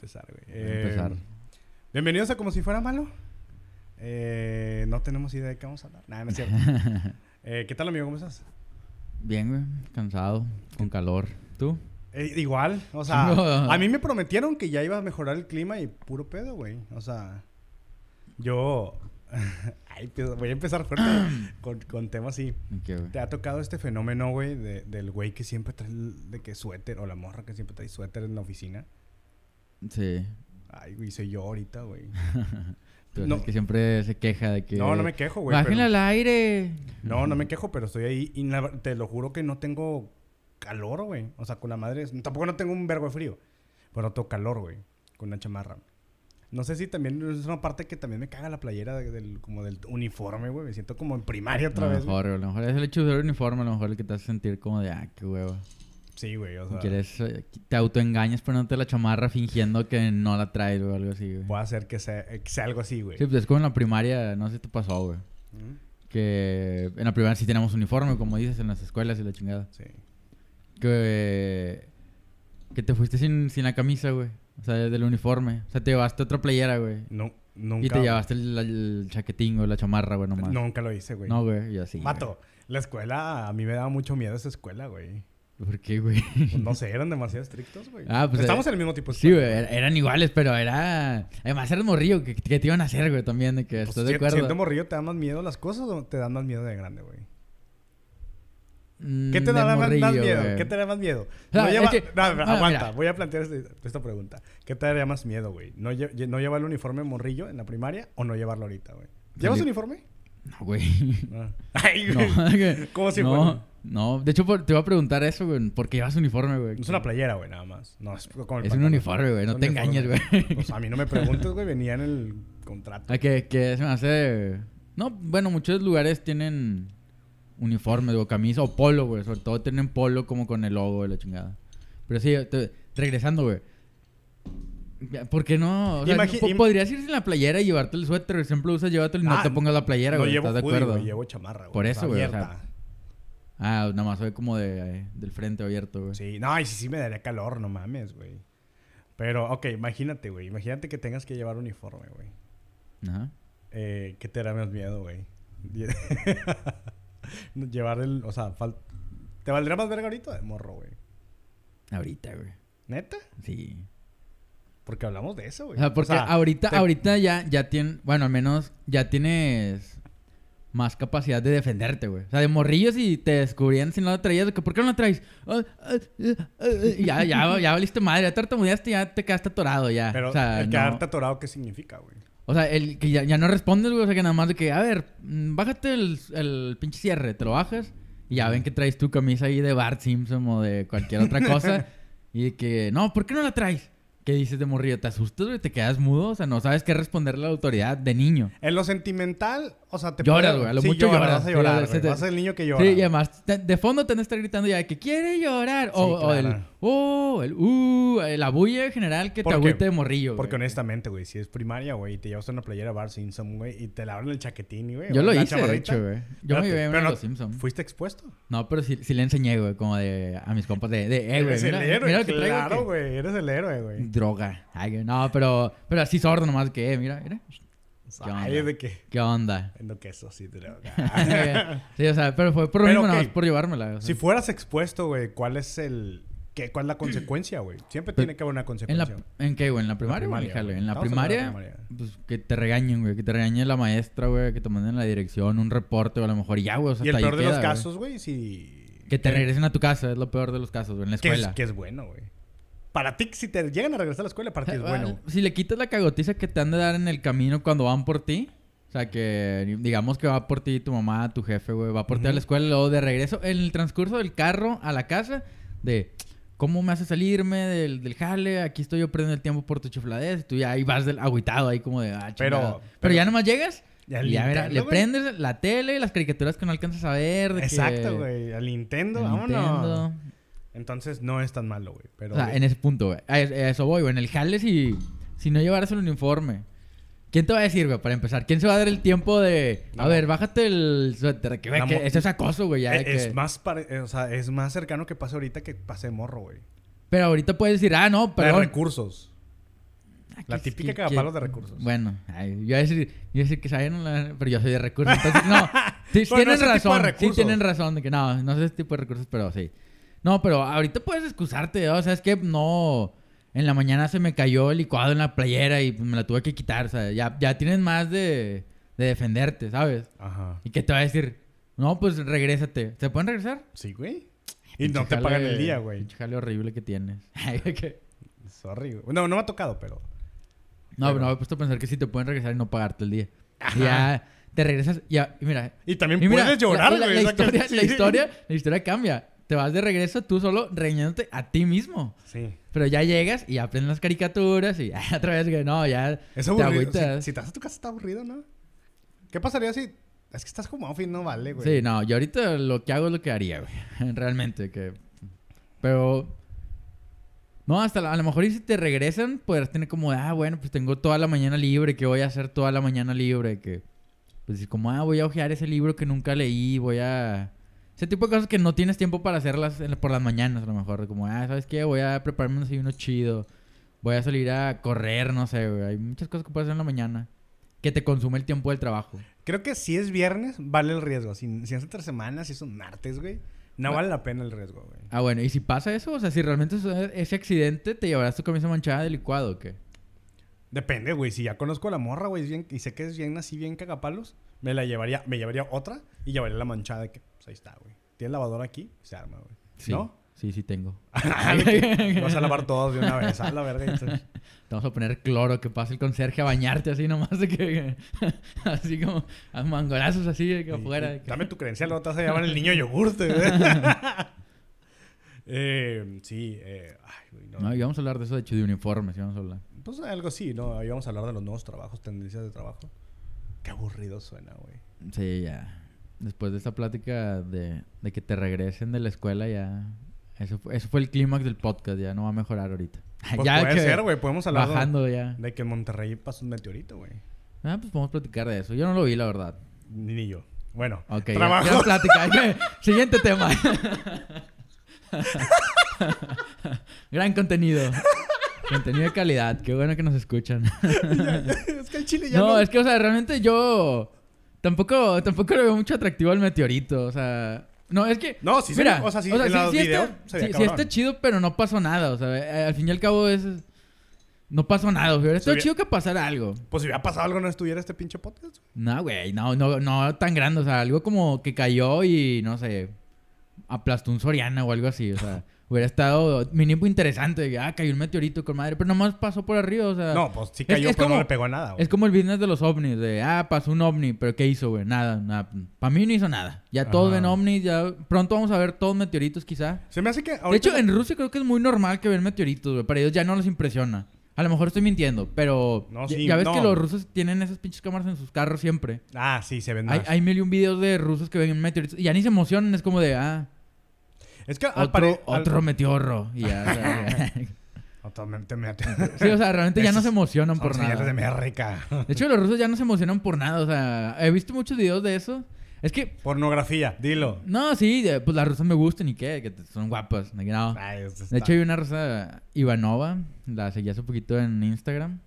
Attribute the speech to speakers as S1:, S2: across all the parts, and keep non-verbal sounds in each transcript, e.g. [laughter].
S1: empezar, güey.
S2: Empezar. Eh, bienvenidos a Como si fuera malo. Eh, no tenemos idea de qué vamos a hablar. Nada, no es cierto. [laughs] Eh, ¿Qué tal, amigo? ¿Cómo estás?
S1: Bien, güey. Cansado, con calor. ¿Tú?
S2: Eh, igual, o sea, a mí me prometieron que ya iba a mejorar el clima y puro pedo, güey. O sea, yo. [laughs] Ay, pues, voy a empezar fuerte [clears throat] con, con temas así.
S1: ¿Qué, güey?
S2: ¿Te ha tocado este fenómeno, güey, de- del güey que siempre trae de que suéter o la morra que siempre trae suéter en la oficina?
S1: Sí.
S2: Ay, güey, soy yo ahorita, güey. [laughs] No.
S1: es que siempre se queja de que...
S2: No, no me quejo, güey.
S1: Bájenle
S2: pero-
S1: al aire.
S2: No, no me quejo, pero estoy ahí y te lo juro que no tengo calor, güey. O sea, con la madre. Tampoco no tengo un verbo de frío. Pero no tengo calor, güey. Con una chamarra. No sé si también es una parte que también me caga la playera de- del, como del uniforme, güey. Me siento como en primaria
S1: A
S2: otra
S1: lo
S2: vez.
S1: mejor, güey, a lo mejor es el hecho de usar uniforme, a lo mejor el que te hace sentir como de, ah, qué huevo.
S2: Sí, güey. O sea,
S1: Quieres, eh, te autoengañas poniéndote la chamarra fingiendo que no la traes o algo así, güey.
S2: puede hacer que sea, que sea algo así, güey.
S1: Sí, pues es como en la primaria, no sé si te pasó, güey.
S2: Ujú.
S1: Que en la primaria sí tenemos uniforme, como dices, en las escuelas y la chingada.
S2: Sí.
S1: Que, que te fuiste sin, sin la camisa, güey. O sea, del uniforme. O sea, te llevaste otra playera, güey.
S2: No, nunca.
S1: Y te llevaste el, el chaquetín, güey, la chamarra, güey, nomás.
S2: Nunca lo hice, güey.
S1: No, güey, y así. güey.
S2: Mato. La escuela, a mí me daba mucho miedo esa escuela, güey.
S1: ¿Por qué, güey?
S2: Pues no sé, eran demasiado estrictos, güey.
S1: Ah, pues,
S2: Estamos
S1: eh,
S2: en el mismo tipo de
S1: Sí, güey, er- eran iguales, pero era... Además, eras morrillo, que, que te iban a hacer, güey, también, de que
S2: Pues,
S1: estás de
S2: si-
S1: acuerdo.
S2: Siendo morrillo, ¿te dan más miedo las cosas o te dan más miedo de grande, güey?
S1: Mm,
S2: ¿Qué te
S1: de
S2: da más, miedo?
S1: güey.
S2: ¿Qué te da más miedo?
S1: Es que-
S2: no,
S1: ah,
S2: aguanta,
S1: mira.
S2: voy a plantear este- esta pregunta. ¿Qué te daría más miedo, güey? ¿No, lle- ¿No llevar el uniforme morrillo en la primaria o no llevarlo ahorita, güey? ¿Llevas
S1: Sí.
S2: uniforme?
S1: No, güey.
S2: No. [laughs] Ay, güey. [laughs] ¿Cómo si
S1: no,
S2: fuera?
S1: No. De hecho, te iba a preguntar eso, güey. ¿Por qué llevas uniforme, güey?
S2: Es una playera, güey, nada más. No, es como el
S1: Es un uniforme, güey. No te engañes, güey.
S2: Pues a mí no me preguntes, güey. Venía en el contrato.
S1: Ah, que, que se me hace... No, bueno, muchos lugares tienen uniformes o camisa o polo, güey. Sobre todo tienen polo como con el logo de la chingada. Pero sí, te- regresando, güey. ¿Por qué no? O sea, podrías ir sin la playera y llevarte el suéter. Siempre usas, llévatelo y no
S2: Ah,
S1: te pongas la playera,
S2: no
S1: güey.
S2: llevo
S1: ¿Estás de acuerdo?
S2: güey. Llevo chamarra, güey.
S1: Por eso, güey, o sea. Ah, nada más soy como de, eh, del frente abierto, güey.
S2: Sí, no, y sí, sí me daría calor, no mames, güey. Pero, ok, imagínate, güey. Imagínate que tengas que llevar uniforme, güey.
S1: Ajá.
S2: Eh, ¿Qué te da más miedo, güey? [laughs] llevar el... O sea, fal- ¿te valdría más verga ahorita de morro, güey?
S1: Ahorita, güey.
S2: ¿Neta?
S1: Sí.
S2: Porque hablamos de eso,
S1: O
S2: güey.
S1: sea, porque ahorita,
S2: te-
S1: ahorita ya, ya tienes, bueno, al menos ya tienes más capacidad de defenderte, güey. O sea, de morrillos y te descubrían si no la traías, de que ¿por qué no la traes? Ah, ah, ah, ya, ya, [laughs] ya valiste madre, ya tartamudeaste, ya te quedaste atorado, ya.
S2: Pero
S1: o sea,
S2: el
S1: no-
S2: quedarte atorado, ¿qué significa, güey?
S1: o sea, el que ya, ya no respondes, güey, o sea, que nada más de que, a ver, mm, bájate el, el pinche cierre, te lo bajas y ya ven que traes tu camisa ahí de Bart Simpson o de cualquier otra cosa [laughs] y de que, no, ¿por qué no la traes? ¿Qué dices de morrillo? ¿Te asustas, güey? ¿Te quedas mudo? O sea, no sabes qué responderle a la autoridad de niño.
S2: En lo sentimental, o sea, te
S1: Lloras, güey, a lo
S2: sí,
S1: mucho
S2: lloras. Vas a
S1: Sí,
S2: llorar, güey.
S1: te-
S2: Vas a ser el niño que llora.
S1: Sí, y además, te- de fondo te van a estar gritando ya de que quiere llorar. O,
S2: Sí,
S1: o el,
S2: claro.
S1: Oh, el, uh, la bulla general que te agüite de morrillo,
S2: Porque
S1: güey.
S2: honestamente, güey, si es primaria, güey, y te llevas una playera Bar Simpson, güey, y te la abren el chaquetín, güey.
S1: Yo lo hice, de
S2: chamarrita.
S1: hecho, güey. Yo me
S2: Espérate,
S1: llevé uno
S2: pero
S1: de
S2: no-
S1: los Simpsons.
S2: ¿Fuiste expuesto?
S1: No, pero sí, sí le enseñé, güey, como de a mis compas de, de eh, güey,
S2: Eres
S1: mira,
S2: el héroe,
S1: mira
S2: claro, güey. Eres el héroe, güey.
S1: Droga. Ay, no, pero, pero así sordo nomás que, eh, mira, mira. ¿Qué
S2: Ay,
S1: onda?
S2: de qué.
S1: ¿Qué onda?
S2: No, que eso sí, [laughs] droga.
S1: sí, o sea, pero fue por lo
S2: Pero,
S1: mismo, nada
S2: ok.
S1: más por llevármela. o sea.
S2: si fueras expuesto, güey, ¿cuál es el... ¿Qué, ¿Cuál es la [clears throat] consecuencia, güey? Siempre
S1: Pero-
S2: tiene que haber una
S1: ¿En,
S2: consecuencia.
S1: la, ¿En qué, güey? ¿En la primaria, o en el
S2: primaria, güey.
S1: En la
S2: la
S1: primaria, pues que te regañen, güey. Que te regañe la maestra, güey. Que te manden la dirección, un reporte o a lo mejor ya, güey. O sea,
S2: y el peor de los
S1: queda, güey.
S2: casos, güey, si...
S1: Que te regresen a tu casa, es lo peor de los casos, güey. En la
S2: Que es,
S1: escuela.
S2: que es bueno, güey. Para ti, si te llegan a regresar a la escuela, para ti es bueno.
S1: Si le quitas la cagotiza que te han de dar en el camino cuando van por ti. O sea, que digamos que va por ti tu mamá, tu jefe, güey. Va por ti a la escuela y luego de regreso. En el transcurso del carro a la casa, de cómo me hace salirme del, del jale. Aquí estoy yo perdiendo el tiempo por tu chifladez. Y tú ya ahí vas del agüitado ahí como de, ah,
S2: Pero-
S1: pero,
S2: pero-
S1: ya nomás llegas. Y ya, mira,
S2: Nintendo,
S1: le prendes la tele, las caricaturas que no alcanzas a ver. de que-
S2: Exacto, güey. Al Nintendo, vámonos. Entonces no es tan malo, güey. Pero,
S1: O sea, en ese punto, güey. A eso voy, güey. En el jale, si, si no llevaras el uniforme, ¿Quién te va a decir, güey, para empezar? ¿Quién se va a dar el tiempo de... A
S2: No.
S1: ver, bájate el suéter. Que, que eso es acoso, güey. ya de
S2: es, más pare- eh, o sea, es más cercano que pase ahorita que pase morro, güey.
S1: Pero ahorita puedes decir, ah, no,
S2: De
S1: perdón.
S2: recursos.
S1: Ah,
S2: La típica
S1: que-
S2: cagapalos de recursos.
S1: Bueno, ay, yo iba a decir, yo iba a decir que saben, la- pero yo soy de recursos. Entonces, no. [laughs] Sí,
S2: Bueno,
S1: tienen
S2: de
S1: razón. Sí, tienen razón de que no, no sé ese tipo de recursos, pero sí. No, pero ahorita puedes excusarte, ¿no? o sea, es que no. En la mañana se me cayó el licuado en la playera y pues, me la tuve que quitar. O sea, ya, ya tienes más de, de defenderte, ¿sabes?
S2: Ajá.
S1: ¿Y qué te va a decir? No, pues regrésate. ¿Se pueden regresar?
S2: Sí, güey. Y no te pagan el día, güey.
S1: pinche jale horrible que tienes. [laughs] Que-
S2: Sorry, güey. No, no me ha tocado, pero...
S1: no,
S2: Pero-
S1: no me he puesto a pensar que sí te pueden regresar y no pagarte el día. Y
S2: Ajá.
S1: ya te regresas. Ya, y mira,
S2: Y también
S1: Y mira,
S2: puedes llorar,
S1: la, la-
S2: güey.
S1: la
S2: que
S1: historia, [laughs]
S2: sí.
S1: la, historia, la historia cambia. Te vas de regreso tú solo reñándote a ti mismo.
S2: Sí.
S1: Pero ya llegas y aprendes las caricaturas y [laughs] otra vez que no, ya
S2: Es
S1: te
S2: aburrido.
S1: agüitas.
S2: Si, si te vas a tu casa está aburrido, ¿no? ¿Qué pasaría si... Es que estás como outfit, no vale, güey.
S1: Sí, no, yo ahorita lo que hago es lo que haría, güey. [laughs] Realmente, que... Pero... No, hasta la- a lo mejor y si te regresan, podrás tener como, ah, bueno, pues tengo toda la mañana libre, que voy a hacer toda la mañana libre? Que, pues decir como, ah, voy a hojear ese libro que nunca leí, voy a... Ese tipo de cosas que no tienes tiempo para hacerlas por las mañanas, a lo mejor. Como, ah, ¿sabes qué? Voy a prepararme un desayuno chido. Voy a salir a correr, no sé, güey. Hay muchas cosas que puedes hacer en la mañana. Que te consume el tiempo del trabajo.
S2: Creo que si es viernes, vale el riesgo. Si, si es entre semanas, si es un martes, güey, no
S1: Bueno.
S2: vale la pena el riesgo, güey.
S1: Ah, bueno, y si pasa eso, o sea, si realmente ese accidente, ¿te llevarás tu camisa manchada de licuado o qué?
S2: Depende, güey. Si ya conozco a la morra, güey, y sé que es bien así, bien cagapalos, me la llevaría, me llevaría otra y llevaría la manchada de que, pues ahí está, güey. Tienes lavadora aquí, se arma, güey.
S1: Sí.
S2: ¿No?
S1: Sí, sí tengo. [laughs]
S2: Que [laughs] Vas a lavar todos de una vez, a la verga. entonces-
S1: Te vamos a poner cloro, que pase el conserje a bañarte así nomás de que... [laughs] así como a mangolazos así de que afuera.
S2: y
S1: de que-
S2: Dame tu credencial, luego te vas a llevar el niño yogurte, güey. eh, sí, eh, ay, güey, no.
S1: No, íbamos a hablar de eso, de hecho, de uniformes, íbamos a hablar.
S2: Pues algo así, ¿no? Ahí vamos a hablar de los nuevos trabajos, tendencias de trabajo. Qué aburrido suena, güey.
S1: Sí, ya. Después de esta plática de, de que te regresen de la escuela, ya... Eso fue, eso fue el clímax del podcast, ya no va a mejorar ahorita.
S2: Pues
S1: ya
S2: puede
S1: que
S2: ser, güey. Podemos hablar de-
S1: Bajando ya.
S2: de que en Monterrey pasó un meteorito, güey.
S1: Ah, pues podemos platicar de eso. Yo no lo vi, la verdad.
S2: Ni, ni yo. Bueno,
S1: Ok, ya-
S2: trabajo. [laughs]
S1: ya plática. Siguiente tema. Gran contenido. Contenido de calidad. Qué bueno que nos escuchan. [laughs]
S2: es que el chile ya
S1: no,
S2: no...
S1: es que, o sea, realmente yo... Tampoco, tampoco le veo mucho atractivo al meteorito. O sea... No, es que...
S2: No, sí se
S1: Mira,
S2: ve- o sea, sí, en los videos se veía
S1: sí, sí
S2: cabrón.
S1: está chido, pero no pasó nada. O sea, eh, al fin y al cabo es... No pasó nada. Estado
S2: hubiera-
S1: chido que pasara algo.
S2: Pues si hubiera pasado algo, no estuviera este pinche podcast.
S1: No, güey, no, no, no tan grande, o sea, algo como que cayó y no sé, aplastó un Soriana o algo así, o sea, [laughs] hubiera estado mínimo interesante, de que, ah, cayó un meteorito con madre, pero nomás pasó por arriba, o sea,
S2: No, pues sí cayó,
S1: es
S2: pero
S1: como-
S2: no le pegó a nada, güey.
S1: es como el business de los ovnis, de, ah, pasó un ovni, pero ¿qué hizo, güey? Nada, nada, para mí no hizo nada, ya todos
S2: Ajá.
S1: ven ovnis, ya pronto vamos a ver todos meteoritos quizá.
S2: Se me hace que
S1: De hecho, en Rusia creo que es muy normal que ven meteoritos, güey, para ellos ya no les impresiona. A lo mejor estoy mintiendo, pero
S2: No, sí,
S1: ya ves
S2: no.
S1: que los rusos tienen esas pinches cámaras en sus carros siempre.
S2: Ah, sí, se ven más.
S1: Hay, hay mil y un videos de rusos que ven meteoritos y ya ni se emocionan, es como de, ah,
S2: Es que al
S1: otro,
S2: pare- al-
S1: otro meteorro. Y ya, [laughs]
S2: me-
S1: sí, o sea, realmente ya no se emocionan por nada.
S2: de América.
S1: De hecho, los rusos ya no se emocionan por nada, o sea, he visto muchos videos de eso. Es que,
S2: Pornografía, dilo.
S1: no, sí, pues las rusas me gustan y qué, que son guapas. no.
S2: Ay,
S1: De hecho, hay una rusa, Ivanova, la seguí hace poquito en Instagram.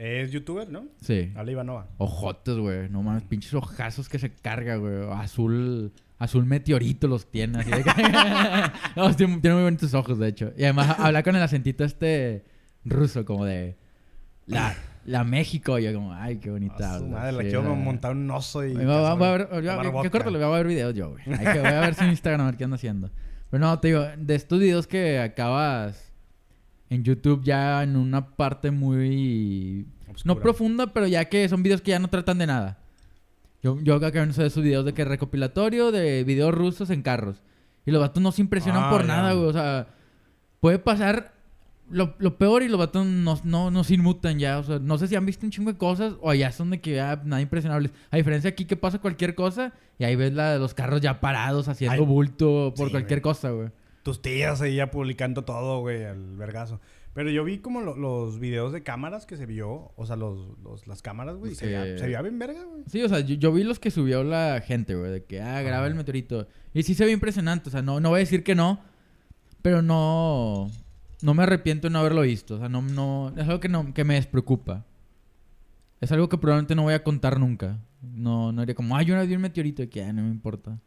S2: Es youtuber, ¿no?
S1: Sí.
S2: Ale Ivanova.
S1: Ojotes, güey. No mames, pinches ojazos que se carga, güey. Azul, azul meteorito los tiene. Así de que... [laughs] no, tiene, tiene muy bonitos ojos, de hecho. Y además habla con el acentito este ruso, como de... La, la México. Y yo como, ay, qué bonita habla.
S2: madre, la quiero montar un oso y...
S1: Voy a, ver, yo-. ¿Qué corto? Le voy a ver videos yo, güey. Voy a ver su Instagram a ver qué anda haciendo. Pero no, te digo, de estos videos que acabas en YouTube ya en una parte muy...
S2: Obscura.
S1: No profunda, pero ya que son videos que ya no tratan de nada. Yo, yo acabo de esos videos de que recopilatorio de videos rusos en carros. Y los vatos no se impresionan
S2: Ah,
S1: por
S2: ya.
S1: nada, güey. O sea, puede pasar lo, lo peor y los vatos no, no, no se inmutan ya. O sea, no sé si han visto un chingo de cosas o allá son de que ah, nada impresionables. A diferencia aquí que pasa cualquier cosa y ahí ves la de los carros ya parados haciendo
S2: Ay,
S1: bulto por
S2: sí,
S1: cualquier
S2: güey.
S1: cosa, güey.
S2: Tus tías ahí ya publicando todo, güey, al vergazo. Pero yo vi como lo- los videos de cámaras que se vio, o sea, los, los- las cámaras, güey, y se,
S1: Sí.
S2: veía, se veía bien verga, güey.
S1: Sí, o sea, yo, yo vi los que subió la gente, güey, de que, ah, graba el meteorito. Y sí se ve impresionante, o sea, no, no voy a decir que no, pero no, no me arrepiento de no haberlo visto, o sea, no, no, es algo que, no, que me despreocupa. Es algo que probablemente no voy a contar nunca. No, no iría como, ah, yo una vez vi un meteorito, y que, ah, no me importa.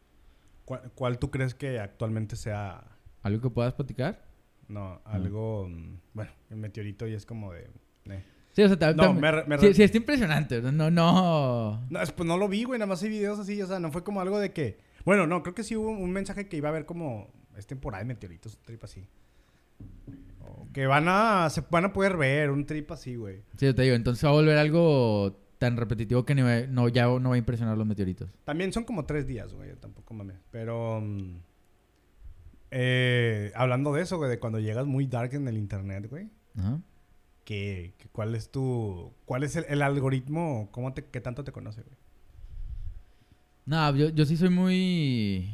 S2: ¿Cuál, cuál tú crees que actualmente sea,
S1: ¿Algo que puedas platicar?
S2: no, algo, mm, bueno, el meteorito y es como de... eh.
S1: Sí, o sea, ta-
S2: No, me me
S1: sí, sí, está impresionante, no, no, no.
S2: No, es- pues no lo vi, güey, nada más hay videos así, o sea, no fue como algo de que... Bueno, no, creo que sí hubo un mensaje que iba a haber como... Es temporada de meteoritos, un trip así. O que van a... Se van a poder ver, un trip así, güey.
S1: Sí, te digo, entonces va a volver algo tan repetitivo que ni va- no, ya no va a impresionar los meteoritos.
S2: También son como tres días, güey, tampoco mames. Pero... mm, eh, hablando de eso, güey, de cuando llegas muy dark en el internet, güey.
S1: Ajá.
S2: Que, que ¿Cuál es tu... ¿Cuál es el, el algoritmo? ¿Cómo te, ¿Qué tanto te conoce, güey?
S1: No, yo, yo sí soy muy.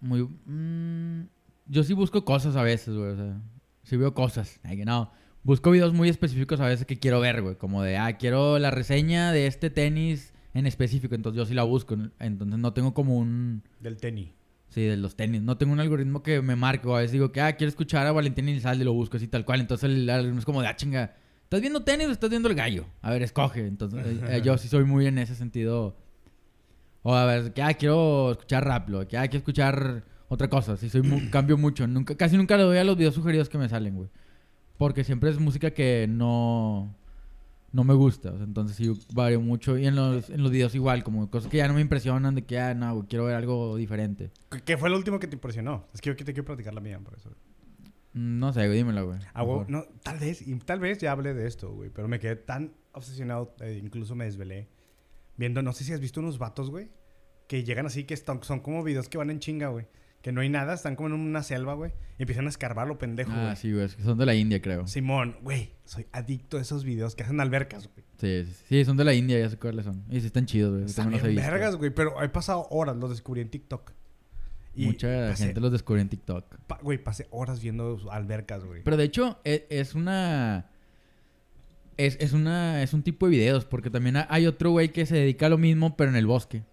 S1: Muy. mm, yo sí busco cosas a veces, güey. O sea, sí veo cosas. No. Busco videos muy específicos a veces que quiero ver, güey. Como de, ah, quiero la reseña de este tenis en específico. Entonces yo sí la busco. Entonces no tengo como un.
S2: Del tenis.
S1: Sí, de los tenis. No tengo un algoritmo que me marque. O a veces digo que, ah, quiero escuchar a Valentín Elizalde y lo busco así tal cual. Entonces el algoritmo es como de, ah, chinga. ¿Estás viendo tenis o estás viendo el gallo? A ver, escoge. Entonces eh, eh, yo sí soy muy en ese sentido. O a ver, que, ah, quiero escuchar rap. lo Que, ah, quiero escuchar otra cosa. Sí, soy cambio mucho. Nunca, casi nunca le doy a los videos sugeridos que me salen, güey. Porque siempre es música que no... No me gusta. O sea, entonces sí vario mucho. Y en los, en los videos igual. Como cosas que ya no me impresionan. De que, ah, no, quiero ver algo diferente.
S2: ¿Qué- ¿Qué fue lo último que te impresionó? Es que yo te quiero platicar la mía, por eso.
S1: Mm, No sé, güey, dímelo, güey.
S2: Ah, güey,
S1: Mejor.
S2: no, tal vez, y tal vez ya hablé de esto, güey, pero me quedé tan obsesionado, eh, incluso me desvelé, viendo, no sé si has visto unos vatos, güey, que llegan así, que están, son como videos que van en chinga, güey, que no hay nada, están como en una selva, güey, y empiezan a escarbar lo pendejo, güey.
S1: Ah, sí, güey. es que son de la India, creo.
S2: Simón, güey, soy adicto a esos videos que hacen albercas, güey.
S1: sí, sí, son de la India, ya sé cuáles son. Y sí están chidos, güey.
S2: Están bien
S1: visto.
S2: vergas, güey, pero he pasado horas, los descubrí en TikTok. Y
S1: Mucha
S2: pasé-
S1: gente los descubrió en TikTok.
S2: pa- Güey, pasé horas viendo albercas, güey.
S1: Pero de hecho, e- es, una. Es, es una. Es un tipo de videos. Porque también ha- hay otro güey que se dedica a lo mismo, pero en el bosque.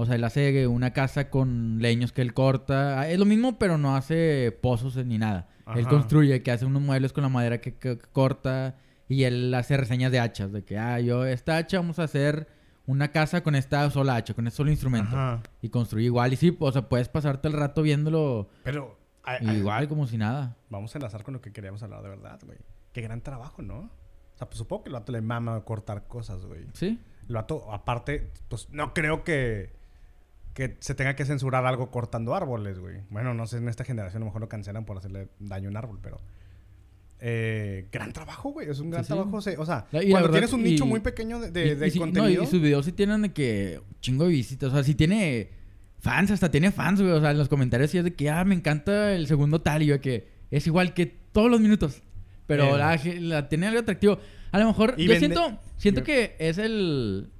S1: O sea, él hace una casa con leños que él corta. Ah, Es lo mismo, pero no hace pozos ni nada. Él construye, que hace unos muebles con la madera que, que- que corta. Y él hace reseñas de hachas. De que, ah, yo, esta hacha vamos a hacer una casa con esta sola hacha, con este solo instrumento.
S2: Ajá.
S1: Y construye igual. Y sí, o sea, puedes pasarte el rato viéndolo
S2: Pero...
S1: igual, como si nada.
S2: Vamos a enlazar con lo que queríamos hablar de verdad, güey. Qué gran trabajo, ¿no? O sea, pues supongo que el vato le mama cortar cosas, güey.
S1: ¿Sí?
S2: El vato, aparte, pues no creo que, que se tenga que censurar algo cortando árboles, güey. Bueno, no sé, en esta generación a lo mejor lo cancelan por hacerle daño a un árbol, pero... Eh, gran trabajo, güey. Es un gran
S1: Sí, sí.
S2: trabajo. o sea,
S1: y
S2: cuando
S1: verdad-
S2: tienes un
S1: y-
S2: nicho muy pequeño de, de-
S1: Y-
S2: de
S1: y, sí- no,
S2: contenido...
S1: y sus videos sí tienen de que chingo de visitas. O sea, sí tiene fans, hasta tiene fans, güey. O sea, en los comentarios sí es de que, ah, me encanta el segundo tal. Y yo que es igual que todos los minutos. Pero
S2: Bien.
S1: la, tiene algo atractivo. A lo mejor, yo
S2: vende-
S1: siento, siento que es el,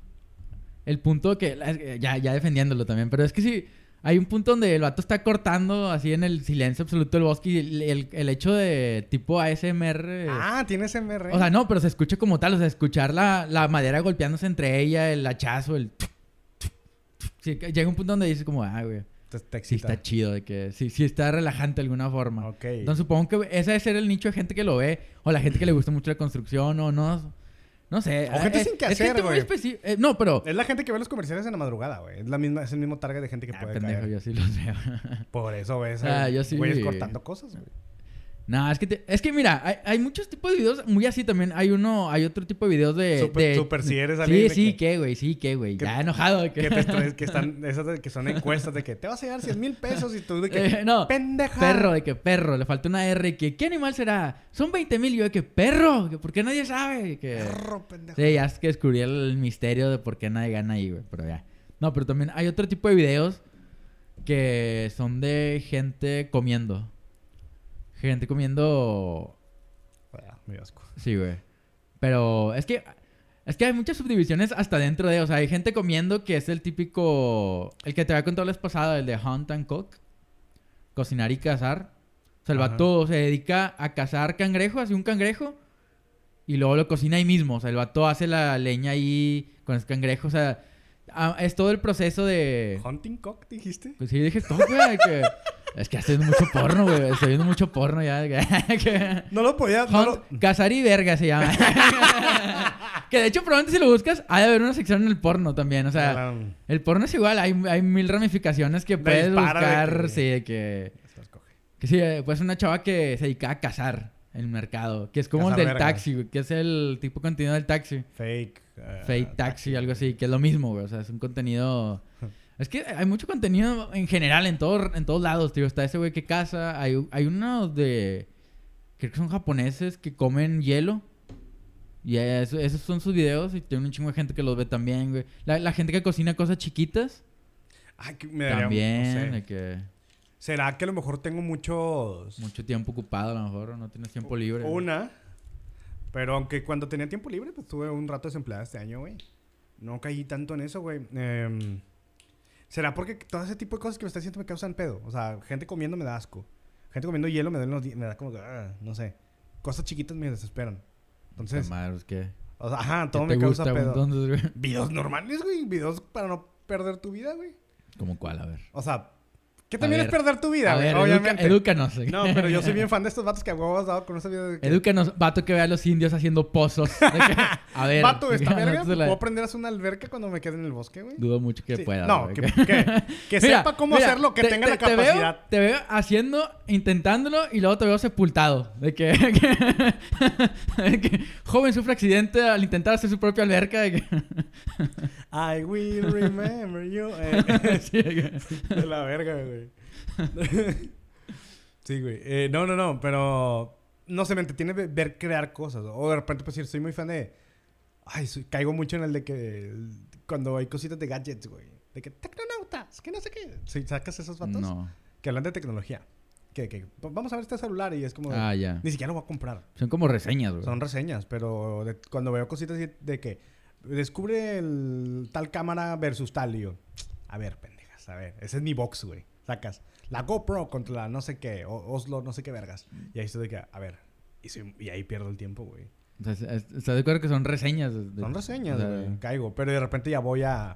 S1: el punto que, ya, ya defendiéndolo también. Pero es que sí, hay un punto donde el vato está cortando así en el silencio absoluto del bosque. Y el, el- el hecho de tipo ASMR.
S2: Ah, tienes MR.
S1: O sea, no, pero se escucha como tal. O sea, escuchar la, la madera golpeándose entre ella, el hachazo, el... Sí, llega un punto donde dices como, ah, güey,
S2: te,
S1: sí está chido, de que sí, sí está relajante de alguna forma.
S2: Ok.
S1: Entonces supongo que ese debe ser el nicho de gente que lo ve, o la gente que le gusta mucho la construcción, o no, no sé.
S2: O gente
S1: Es-
S2: sin que
S1: es
S2: hacer, güey.
S1: eh, no, pero...
S2: Es la gente que ve los comerciales en la madrugada, güey. Es, la misma, es el mismo target de gente que
S1: Ah,
S2: puede
S1: pendejo,
S2: caer.
S1: yo sí los veo.
S2: Por eso ves
S1: Ah, yo sí
S2: güeyes cortando cosas, güey.
S1: No, es que, te- es que mira, hay, hay muchos tipos de videos muy así también. Hay uno, hay otro tipo de videos de...
S2: Super-
S1: de-
S2: super si eres alguien
S1: Sí, sí,
S2: que,
S1: güey, sí, que, güey. Ya enojado. que-
S2: Que, te que [laughs] están, esas de que son encuestas de que te vas a llevar 100 mil pesos y tú de que,
S1: Eh, no,
S2: pendeja.
S1: perro, de que perro, le falta una R, que ¿qué animal será? Son 20 mil, yo de que perro, que ¿por qué nadie sabe? Que...
S2: Perro, pendejo.
S1: Sí, ya es que descubrí el misterio de por qué nadie gana ahí, güey, pero ya. No, pero también hay otro tipo de videos que son de gente comiendo. Gente comiendo...
S2: Ah, dio asco.
S1: Sí, güey. Pero es que... Es que hay muchas subdivisiones hasta dentro de... O sea, hay gente comiendo que es el típico... El que te había contado la vez pasada, el de Hunt and Cook. Cocinar y cazar. O sea, el vato se dedica a cazar cangrejos, así un cangrejo, y luego lo cocina ahí mismo. O sea, el vato hace la leña ahí con el cangrejo. O sea, ah, es todo el proceso de...
S2: ¿Hunting cock dijiste?
S1: Pues sí, dije todo, güey. que... Es que viendo mucho porno, güey. Estoy viendo mucho porno ya. [laughs]
S2: No lo podía... No lo...
S1: Cazar y verga se llama. [laughs] que de hecho, probablemente si lo buscas, hay de haber una sección en el porno también. O sea, el porno es igual. Hay, hay mil ramificaciones que puedes
S2: de
S1: buscar.
S2: que-
S1: Sí, de que... Que sí, eh, pues una chava que se dedica a cazar en el mercado. Que es como
S2: Cazar
S1: el del taxi, güey. Que es el tipo de contenido del taxi.
S2: Fake. eh,
S1: Fake taxi, algo así. Que es lo mismo, güey. O sea, es un contenido... [laughs] Es que hay mucho contenido en general en, todo, en todos lados, tío. Está ese güey que caza. Hay, hay uno de... Creo que son japoneses que comen hielo. Y eso- esos son sus videos. Y tiene un chingo de gente que los ve también, güey. La, la gente que cocina cosas chiquitas.
S2: Ay, que me daría-
S1: también.
S2: no sé.
S1: de que
S2: ¿Será que a lo mejor tengo muchos...
S1: mucho tiempo ocupado a lo mejor. o No tienes tiempo libre. güey.
S2: Una. Pero aunque cuando tenía tiempo libre, pues tuve un rato desempleado este año, güey. No caí tanto en eso, güey. Em, ¿Será porque todo ese tipo de cosas que me está haciendo me causan pedo? O sea, gente comiendo me da asco. Gente comiendo hielo me da, los me da como ah, no sé. Cosas chiquitas me desesperan. Entonces,
S1: Madre, ¿qué?
S2: o sea, ajá, todo
S1: ¿Qué
S2: me causa
S1: gusta,
S2: pedo.
S1: entonces, güey?
S2: Videos normales, güey. Videos para no perder tu vida, güey.
S1: ¿Cómo cuál? A ver.
S2: O sea, ¿qué
S1: A
S2: también es perder tu vida,
S1: a
S2: güey?
S1: ver, educa-
S2: Obviamente.
S1: edúcanos.
S2: No, pero yo soy bien fan de estos vatos que a huevo has dado con ese video de que...
S1: Edúcanos, vato que vea a los indios haciendo pozos. [laughs] Que- a ver.
S2: Vato, esta verga,
S1: se la-
S2: ¿puedo aprender a hacer una alberca cuando me quede en el bosque, güey?
S1: Dudo mucho que
S2: Sí.
S1: pueda.
S2: No, que, que- que [laughs]
S1: Mira,
S2: sepa cómo
S1: mira,
S2: hacerlo, que
S1: te-
S2: tenga
S1: te-
S2: la
S1: te veo-
S2: capacidad.
S1: Te veo, haciendo, intentándolo y luego te veo sepultado. De que, [laughs] de que joven sufre accidente al intentar hacer su propia alberca. De que,
S2: I will remember you. Eh,
S1: Sí, que-
S2: de la verga, güey. [laughs] sí, güey. Eh, no, no, no, pero... No sé, me entretiene ve- ver crear cosas. O de repente, pues, soy muy fan de... Ay, soy- caigo mucho en el de que... Cuando hay cositas de gadgets, güey. De que tecnonautas, que no sé qué. Sí, ¿Sacas esos vatos?
S1: No.
S2: Que hablan de tecnología. Que, que vamos a ver este celular y es como...
S1: Ah, ya.
S2: Ni siquiera lo voy a comprar.
S1: Son como reseñas, güey.
S2: Son reseñas, pero de- cuando veo cositas de que descubre el tal cámara versus tal, y yo, a ver, pendejas, a ver, ese es mi box, güey. Sacas la GoPro contra la no sé qué, o Oslo, no sé qué vergas. Y ahí estoy de que, a ver, y, soy- y ahí pierdo el tiempo, güey.
S1: O sea, es- ¿Estás de acuerdo que son reseñas? de-
S2: Son reseñas,
S1: o sea,
S2: güey. Caigo, pero de repente ya voy a,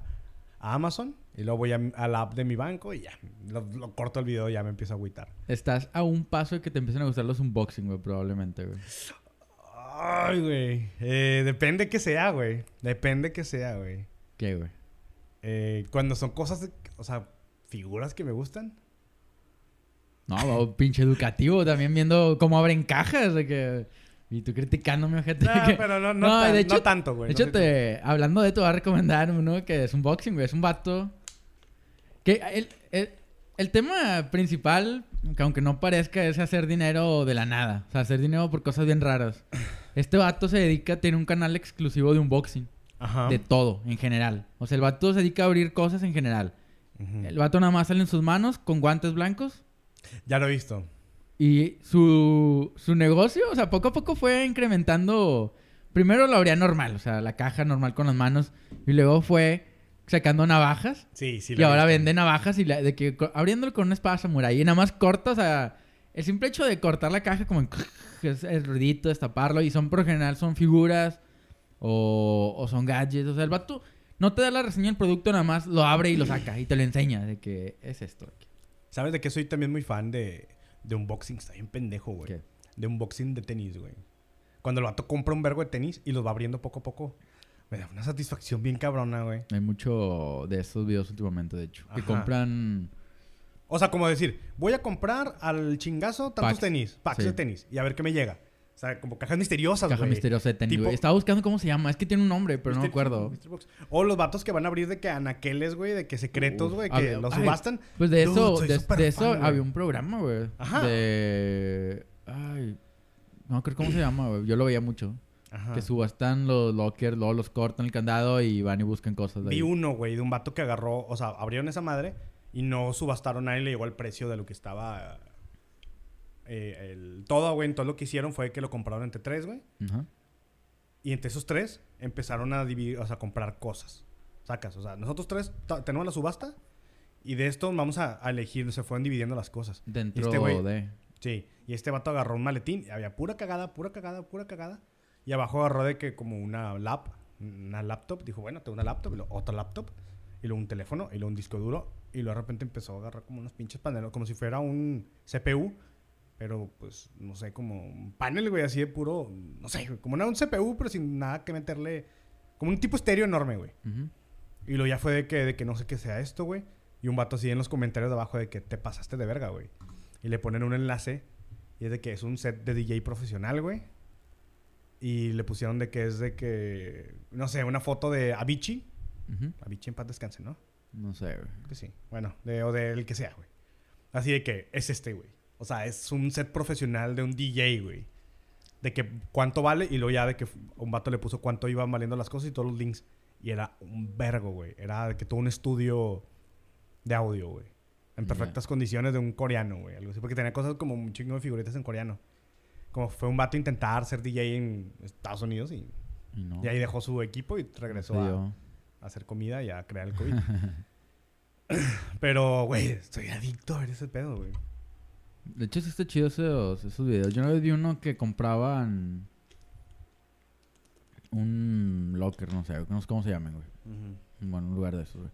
S2: a Amazon y luego voy a, a la app de mi banco y ya, lo, lo corto el video y ya me empiezo a agüitar.
S1: Estás a un paso de que te empiecen a gustar los unboxing, güey, probablemente, güey.
S2: Ay, güey. Eh, depende que sea, güey. Depende que sea, güey.
S1: ¿Qué, güey?
S2: Eh, cuando son cosas, de- o sea, figuras que me gustan.
S1: No, pinche educativo también viendo cómo abren cajas de que... Y tú criticándome, gente.
S2: No, pero no, no, tan-
S1: de hecho,
S2: no tanto, güey.
S1: De
S2: no
S1: hecho, te, hablando de esto, voy a recomendar uno que es un boxing, güey. Es un vato. Que el, el, el tema principal, que aunque no parezca, es hacer dinero de la nada. O sea, hacer dinero por cosas bien raras. Este vato se dedica, tiene un canal exclusivo de unboxing.
S2: Ajá.
S1: De todo, en general. O sea, el vato se dedica a abrir cosas en general. El vato nada más sale en sus manos con guantes blancos.
S2: Ya lo he visto.
S1: Y su, su negocio, o sea, poco a poco fue incrementando. Primero lo abría normal, o sea, la caja normal con las manos. Y luego fue sacando navajas.
S2: Sí, sí.
S1: y
S2: lo he
S1: ahora
S2: visto.
S1: vende navajas y la- de que abriéndolo con una espada samurai. Y nada más corta, o sea, el simple hecho de cortar la caja como en [laughs] es el ruidito, destaparlo. Y son por lo general son figuras o, o son gadgets. O sea, el vato no te da la reseña del producto, nada más lo abre y lo saca y te lo enseña de que es esto.
S2: ¿Sabes de qué soy también muy fan de, de unboxing? Está bien pendejo, güey.
S1: ¿Qué?
S2: De unboxing de tenis, güey. Cuando el vato compra un vergo de tenis y los va abriendo poco a poco. Me da una satisfacción bien cabrona, güey.
S1: Hay mucho de estos videos últimamente, de hecho. Que
S2: Ajá.
S1: compran...
S2: O sea, como decir, voy a comprar al chingazo tantos
S1: Packs.
S2: tenis, packs
S1: Sí.
S2: de tenis, y a ver qué me llega. Sea, como cajas misteriosas,
S1: Caja
S2: güey.
S1: misteriosa de tenis,
S2: Tipo-
S1: güey. Estaba buscando cómo se llama. Es que tiene un nombre, pero no me
S2: Mystery-
S1: acuerdo.
S2: Mystery Box. O los vatos que van a abrir de que anaqueles, güey, de que secretos, güey, que los
S1: ay,
S2: subastan.
S1: Pues de
S2: Dude,
S1: eso,
S2: soy
S1: de,
S2: súper
S1: de eso
S2: fan, güey.
S1: había un programa, güey.
S2: Ajá.
S1: De... Ay... No creo cómo se llama, güey. Yo lo veía mucho.
S2: Ajá.
S1: Que subastan los lockers, luego los cortan el candado y van y buscan cosas de
S2: Vi uno, güey, de un vato que agarró, o sea, abrieron esa madre y no subastaron a él, le llegó el precio de lo que estaba. Eh, el, todo, güey, todo lo que hicieron fue que lo compraron entre tres, güey.
S1: Ajá.
S2: Y entre esos tres empezaron a dividir, o sea, a comprar cosas. Sacas, o sea, nosotros tres tenemos la subasta y de esto vamos a, a elegir, se fueron dividiendo las cosas.
S1: Dentro
S2: Este güey-
S1: de...
S2: Sí, y este vato agarró un maletín y había pura cagada, pura cagada, pura cagada. Y abajo agarró de que como una lap, una laptop. Dijo, bueno, tengo una laptop, y luego otra laptop. Y luego un teléfono, y luego un disco duro. Y luego de repente empezó a agarrar como unos pinches paneles, como si fuera un CPU. Pero pues, no sé, como un panel, güey, así de puro, no sé, güey, como una, un CPU, pero sin nada que meterle. Como un tipo estéreo enorme, güey. Y luego ya fue de que, de que no sé qué sea esto, güey. Y un vato así en los comentarios de abajo de que te pasaste de verga, güey. Y le ponen un enlace. Y es de que es un set de DJ profesional, güey. Y le pusieron de que es de que, no sé, una foto de Avicii.
S1: Ujú.
S2: Avicii en paz descanse, ¿no?
S1: No sé, güey.
S2: Que sí. Bueno, de, o del que sea, güey. Así de que es este, güey. O sea, es un set profesional de un DJ, güey. De que cuánto vale y luego ya de que un vato le puso cuánto iban valiendo las cosas y todos los links. Y era un vergo, güey. Era de que todo un estudio de audio, güey. En perfectas condiciones de un coreano, güey. Algo así. Porque tenía cosas como un chingo de figuritas en coreano. Como fue un vato a intentar ser DJ en Estados Unidos y,
S1: Y no.
S2: y ahí dejó su equipo y regresó a, a hacer comida y a crear el [laughs] COVID. [laughs] Pero, güey, estoy adicto a ver ese pedo, güey.
S1: De hecho, sí está chido esos, esos videos. Yo una vez vi uno que compraban un locker, no sé, no sé cómo se llaman, güey. Bueno, un lugar de esos, güey.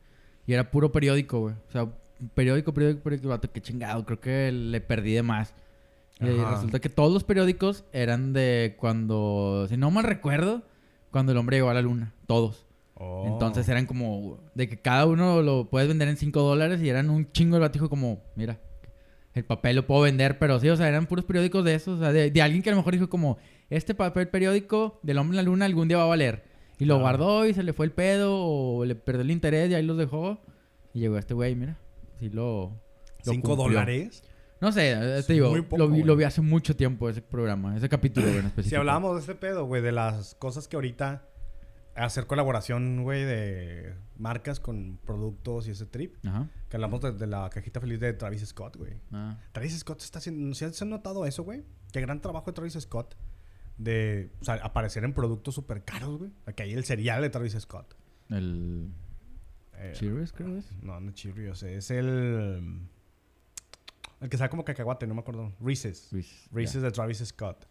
S1: Y era puro periódico, güey. O sea, periódico, periódico, periódico. Vato, qué chingado. Creo que le perdí de más. Y resulta que todos los periódicos eran de cuando, si no mal recuerdo, cuando el hombre llegó a la luna. Todos.
S2: Oh.
S1: Entonces eran como de que cada uno lo puedes vender en 5 dólares y eran un chingo el batijo como, mira, el papel lo puedo vender, pero sí, o sea, eran puros periódicos de esos, o sea, de, de alguien que a lo mejor dijo como, este papel periódico del hombre en la luna algún día va a valer. Y lo guardó y se le fue el pedo o le perdió el interés y ahí los dejó. Y llegó este güey, mira, sí lo... lo
S2: ¿Cinco
S1: cumplió.
S2: dólares?
S1: No sé, eh,
S2: Es
S1: te digo,
S2: poco,
S1: lo, vi, lo vi hace mucho tiempo ese programa, ese capítulo en específico.
S2: Si hablábamos de este pedo, güey, de las cosas que ahorita hacer colaboración, güey, de marcas con productos y ese trip.
S1: Ajá.
S2: Que hablamos de, de la cajita feliz de Travis Scott, güey.
S1: Ah.
S2: Travis Scott está haciendo... ¿Se han, notado eso, güey? Qué gran trabajo de Travis Scott de o sea, aparecer en productos súper caros, güey. Aquí hay el cereal de Travis Scott.
S1: El...
S2: Eh,
S1: Cheerios, creo que es.
S2: No, no Cheerios. Es el... El que sabe como cacahuate, no me acuerdo. Reese's.
S1: Reese's,
S2: Reese's de Travis Scott.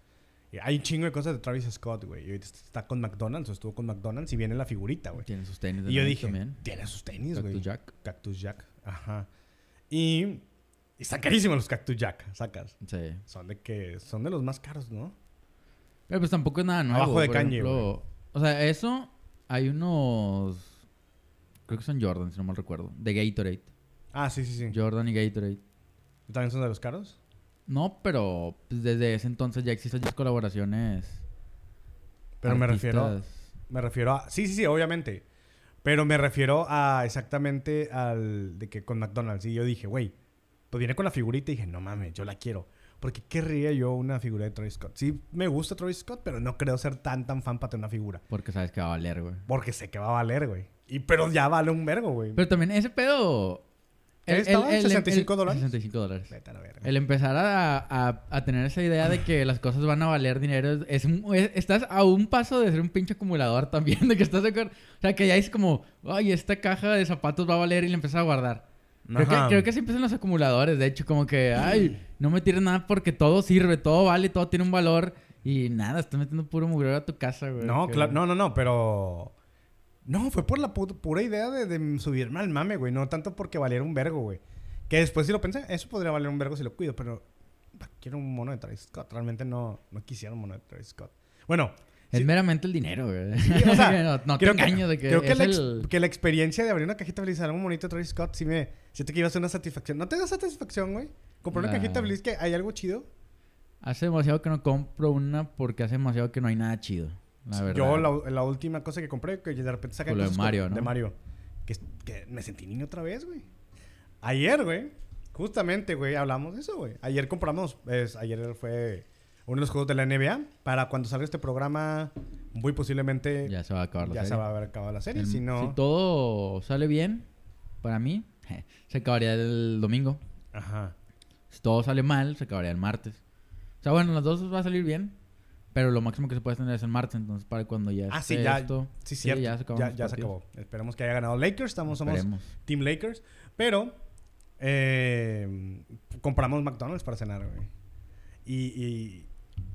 S2: Y hay un chingo de cosas de Travis Scott, güey. Y está con McDonald's, o estuvo con McDonald's y viene la figurita, güey.
S1: Tiene sus tenis de
S2: Y yo dije,
S1: también.
S2: tiene sus tenis,
S1: Cactus
S2: güey.
S1: Jack.
S2: Cactus Jack. Ajá. Y, y están carísimos los Cactus Jack, sacas.
S1: Sí.
S2: Son de que son de los más caros, ¿no?
S1: Pero pues tampoco es nada nuevo.
S2: Abajo de Kanye.
S1: O sea, eso hay unos. Creo que son Jordan, si no mal recuerdo. De Gatorade.
S2: Ah, sí, sí, sí.
S1: Jordan y Gatorade.
S2: ¿También son de los caros?
S1: No, pero pues, desde ese entonces ya existen ya colaboraciones.
S2: Pero me refiero, me refiero a... Sí, sí, sí, obviamente. Pero me refiero a exactamente al de que con McDonald's. Y yo dije, güey, pues viene con la figurita y dije, no mames, yo la quiero. Porque querría yo una figura de Travis Scott. Sí, me gusta Travis Scott, pero no creo ser tan, tan fan para tener una figura.
S1: Porque sabes que va a valer, güey.
S2: Porque sé que va a valer, güey. Y pero ya vale un vergo, güey.
S1: Pero también ese pedo.
S2: ¿Qué estaba? ¿65 dólares?
S1: 65 dólares.
S2: Vete a la verga.
S1: El empezar a, a- a tener esa idea de que las cosas van a valer dinero es, es un- es- estás a un paso de ser un pinche acumulador también, de que estás de acuerdo. O sea, que ya es como, ay, esta caja de zapatos va a valer y le empiezas a guardar. Creo que, creo que así empiezan los acumuladores, de hecho, como que, ay, no me tires nada porque todo sirve, todo vale, todo tiene un valor y nada, estás metiendo puro mugrero a tu casa, güey.
S2: No, claro, no, no, no, pero. No, fue por la pu- pura idea de, de subirme al mame, güey. No tanto porque valiera un vergo, güey. Que después sí lo pensé, eso podría valer un vergo si lo cuido, pero. Quiero un mono de Travis Scott. Realmente no, no quisiera un mono de Travis Scott. Bueno,
S1: Es
S2: sí,
S1: meramente el dinero, güey.
S2: sí, o sea, [laughs]
S1: no, no te
S2: creo que-
S1: engaño de que
S2: creo que
S1: es
S2: la,
S1: el...
S2: que la experiencia de abrir una cajita feliz a algo bonito de Travis Scott sí me. Siento que iba a ser una satisfacción. ¿No te da satisfacción, güey? Comprar una cajita feliz que hay algo chido.
S1: Hace demasiado que no compro una porque hace demasiado que no hay nada chido. La verdad.
S2: Yo, la, la última cosa que compré, que de repente saqué
S1: lo de Mario,
S2: con-
S1: ¿no?
S2: De Mario. Que, me sentí niño otra vez, güey. Ayer, güey. Justamente, güey, hablamos de eso, güey. Ayer compramos, es, ayer fue uno de los juegos de la NBA. Para cuando salga este programa, muy posiblemente ya,
S1: Ya se va a acabar la
S2: se
S1: serie.
S2: va a haber acabado la serie.
S1: El-
S2: si no,
S1: todo sale bien, para mí, [laughs] se acabaría el domingo.
S2: ajá.
S1: Si todo sale mal, se acabaría el martes. O sea, bueno, las dos va a salir bien. Pero lo máximo que se puede tener es el martes. Entonces, para cuando ya
S2: Ah, sí, ya,
S1: esto...
S2: sí,
S1: sí,
S2: cierto.
S1: ya se
S2: ya, acabó. Esperemos que haya ganado Lakers. Estamos, somos. Team Lakers. Pero eh, compramos McDonald's para cenar, güey. Y, y-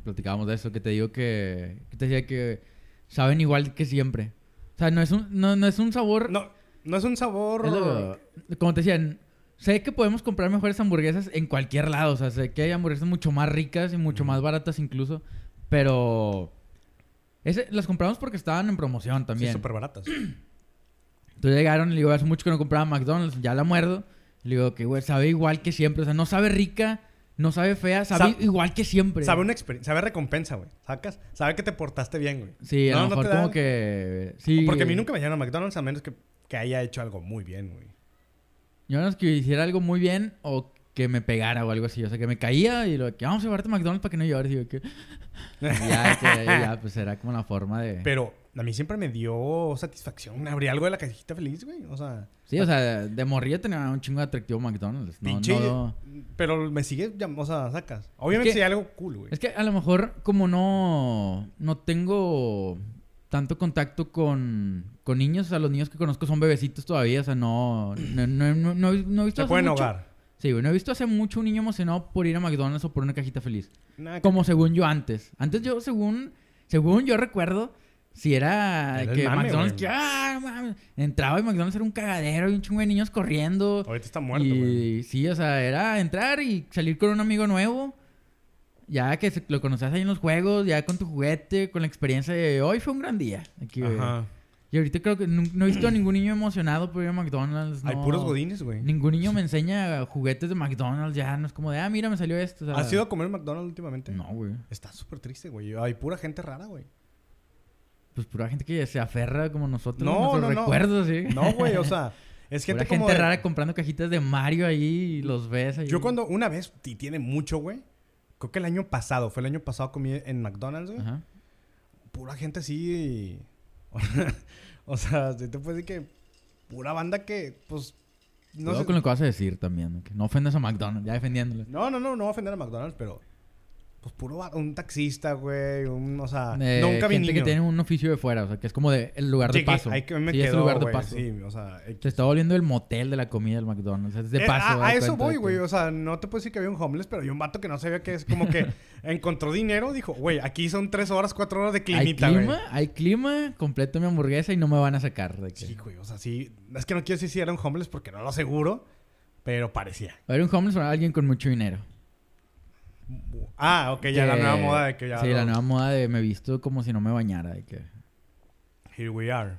S1: Platicábamos de eso, que te digo que, que te decía que saben igual que siempre. O sea, no es un, no, no es un sabor...
S2: no, no es un sabor...
S1: es lo- como te decían, sé que podemos comprar mejores hamburguesas en cualquier lado. O sea, sé que hay hamburguesas mucho más ricas y mucho más baratas incluso. Pero... Ese, las compramos porque estaban en promoción
S2: Sí,
S1: también.
S2: súper baratas. [clears throat]
S1: Entonces llegaron y le digo, hace mucho que no compraba McDonald's, ya la muerdo. Le digo que, güey, sabe igual que siempre. O sea, no sabe rica, no sabe fea, sabe
S2: Sab-
S1: igual que siempre.
S2: Sabe una experiencia, sabe recompensa, güey. ¿Sacas? Sabe que te portaste bien, güey.
S1: Sí, a
S2: No,
S1: lo
S2: no
S1: mejor
S2: te
S1: como
S2: dan-
S1: que... Sí.
S2: Porque a mí nunca me llevaron a McDonald's a menos que, que haya hecho algo muy bien, güey.
S1: Yo no es que hiciera algo muy bien o que me pegara o algo así. O sea, que me caía y lo que vamos a llevarte a McDonald's para que no llores. Y yo que... y ya, que ya, pues era como la forma de...
S2: Pero a mí siempre me dio satisfacción. Abrí algo de la cajita feliz, güey. O sea,
S1: Sí, o sea, de morrillo tenía un chingo de atractivo McDonald's. No,
S2: pinche.
S1: no-
S2: Pero me sigue, o sea, sacas. Obviamente
S1: que-
S2: sí hay algo cool, güey.
S1: Es que a lo mejor como no, no tengo tanto contacto con, con niños, o sea, los niños que conozco son bebecitos todavía, o sea, no, no, no, no, no he- no he visto
S2: Se pueden ahogar.
S1: Sí, güey, no he visto hace mucho un niño emocionado por ir a McDonald's o por una cajita feliz. Como según yo antes. Antes yo, según, según yo recuerdo, si era,
S2: Era
S1: que
S2: mame,
S1: McDonald's, que, ah, mames, entraba y McDonald's era un cagadero y un chingo de niños corriendo.
S2: Ahorita está muerto, güey.
S1: Y sí, o sea, era entrar y salir con un amigo nuevo. Ya que lo conocías ahí en los juegos, ya con tu juguete, con la experiencia de hoy fue un gran día. Aquí.
S2: Ajá.
S1: Y ahorita creo que no, no he visto a ningún niño emocionado por ir a McDonald's.
S2: Hay
S1: no.
S2: puros godines, güey.
S1: Ningún niño me enseña juguetes de McDonald's ya. No es como de, ah, mira, me salió esto. o sea,
S2: ¿Has ido a comer McDonald's últimamente?
S1: No, güey.
S2: Está súper triste, güey. Hay pura gente rara, güey.
S1: Pues pura gente que se aferra como nosotros.
S2: No, no, no.
S1: recuerdos, sí.
S2: No, güey, o sea, es [laughs] gente
S1: Pura
S2: como
S1: gente
S2: de-
S1: rara comprando cajitas de Mario ahí y los ves ahí.
S2: Yo cuando una vez, y tiene mucho, güey. Creo que el año pasado, fue el año pasado comí en McDonald's, güey.
S1: Ajá.
S2: Pura gente así. [laughs] o sea, sí te puedo decir que pura banda que, pues, no
S1: Cuidado
S2: sé.
S1: con lo que vas a decir también. que no ofendas a McDonald's, ya defendiéndolo.
S2: No, no, no, no voy a ofender a McDonald's, pero pues puro un taxista, güey, un, o sea,
S1: Eh,
S2: nunca vi
S1: gente que tiene un oficio de fuera, o sea, que es como de el lugar de paso.
S2: ahí que me
S1: sí, es el lugar de
S2: güey,
S1: paso.
S2: Sí, o sea, X.
S1: Se está volviendo el motel de la comida del McDonald's. Es de
S2: Eh,
S1: paso.
S2: a, a eso voy, güey. O sea, no te puedo decir que había un homeless, pero había un vato que no sabía que es como que [laughs] encontró dinero. Dijo, güey, aquí son tres horas, cuatro horas de
S1: Hay
S2: climita, güey.
S1: clima, hay clima, completo mi hamburguesa y no me van a sacar. De que...
S2: Sí, güey. O sea, sí. Es que no quiero decir si era un homeless porque no lo aseguro, pero parecía.
S1: Va a haber un homeless para alguien con mucho dinero.
S2: Ah, ok, ya la nueva moda de que ya.
S1: Sí, la nueva moda de me visto como si no me bañara. De que...
S2: Here we are.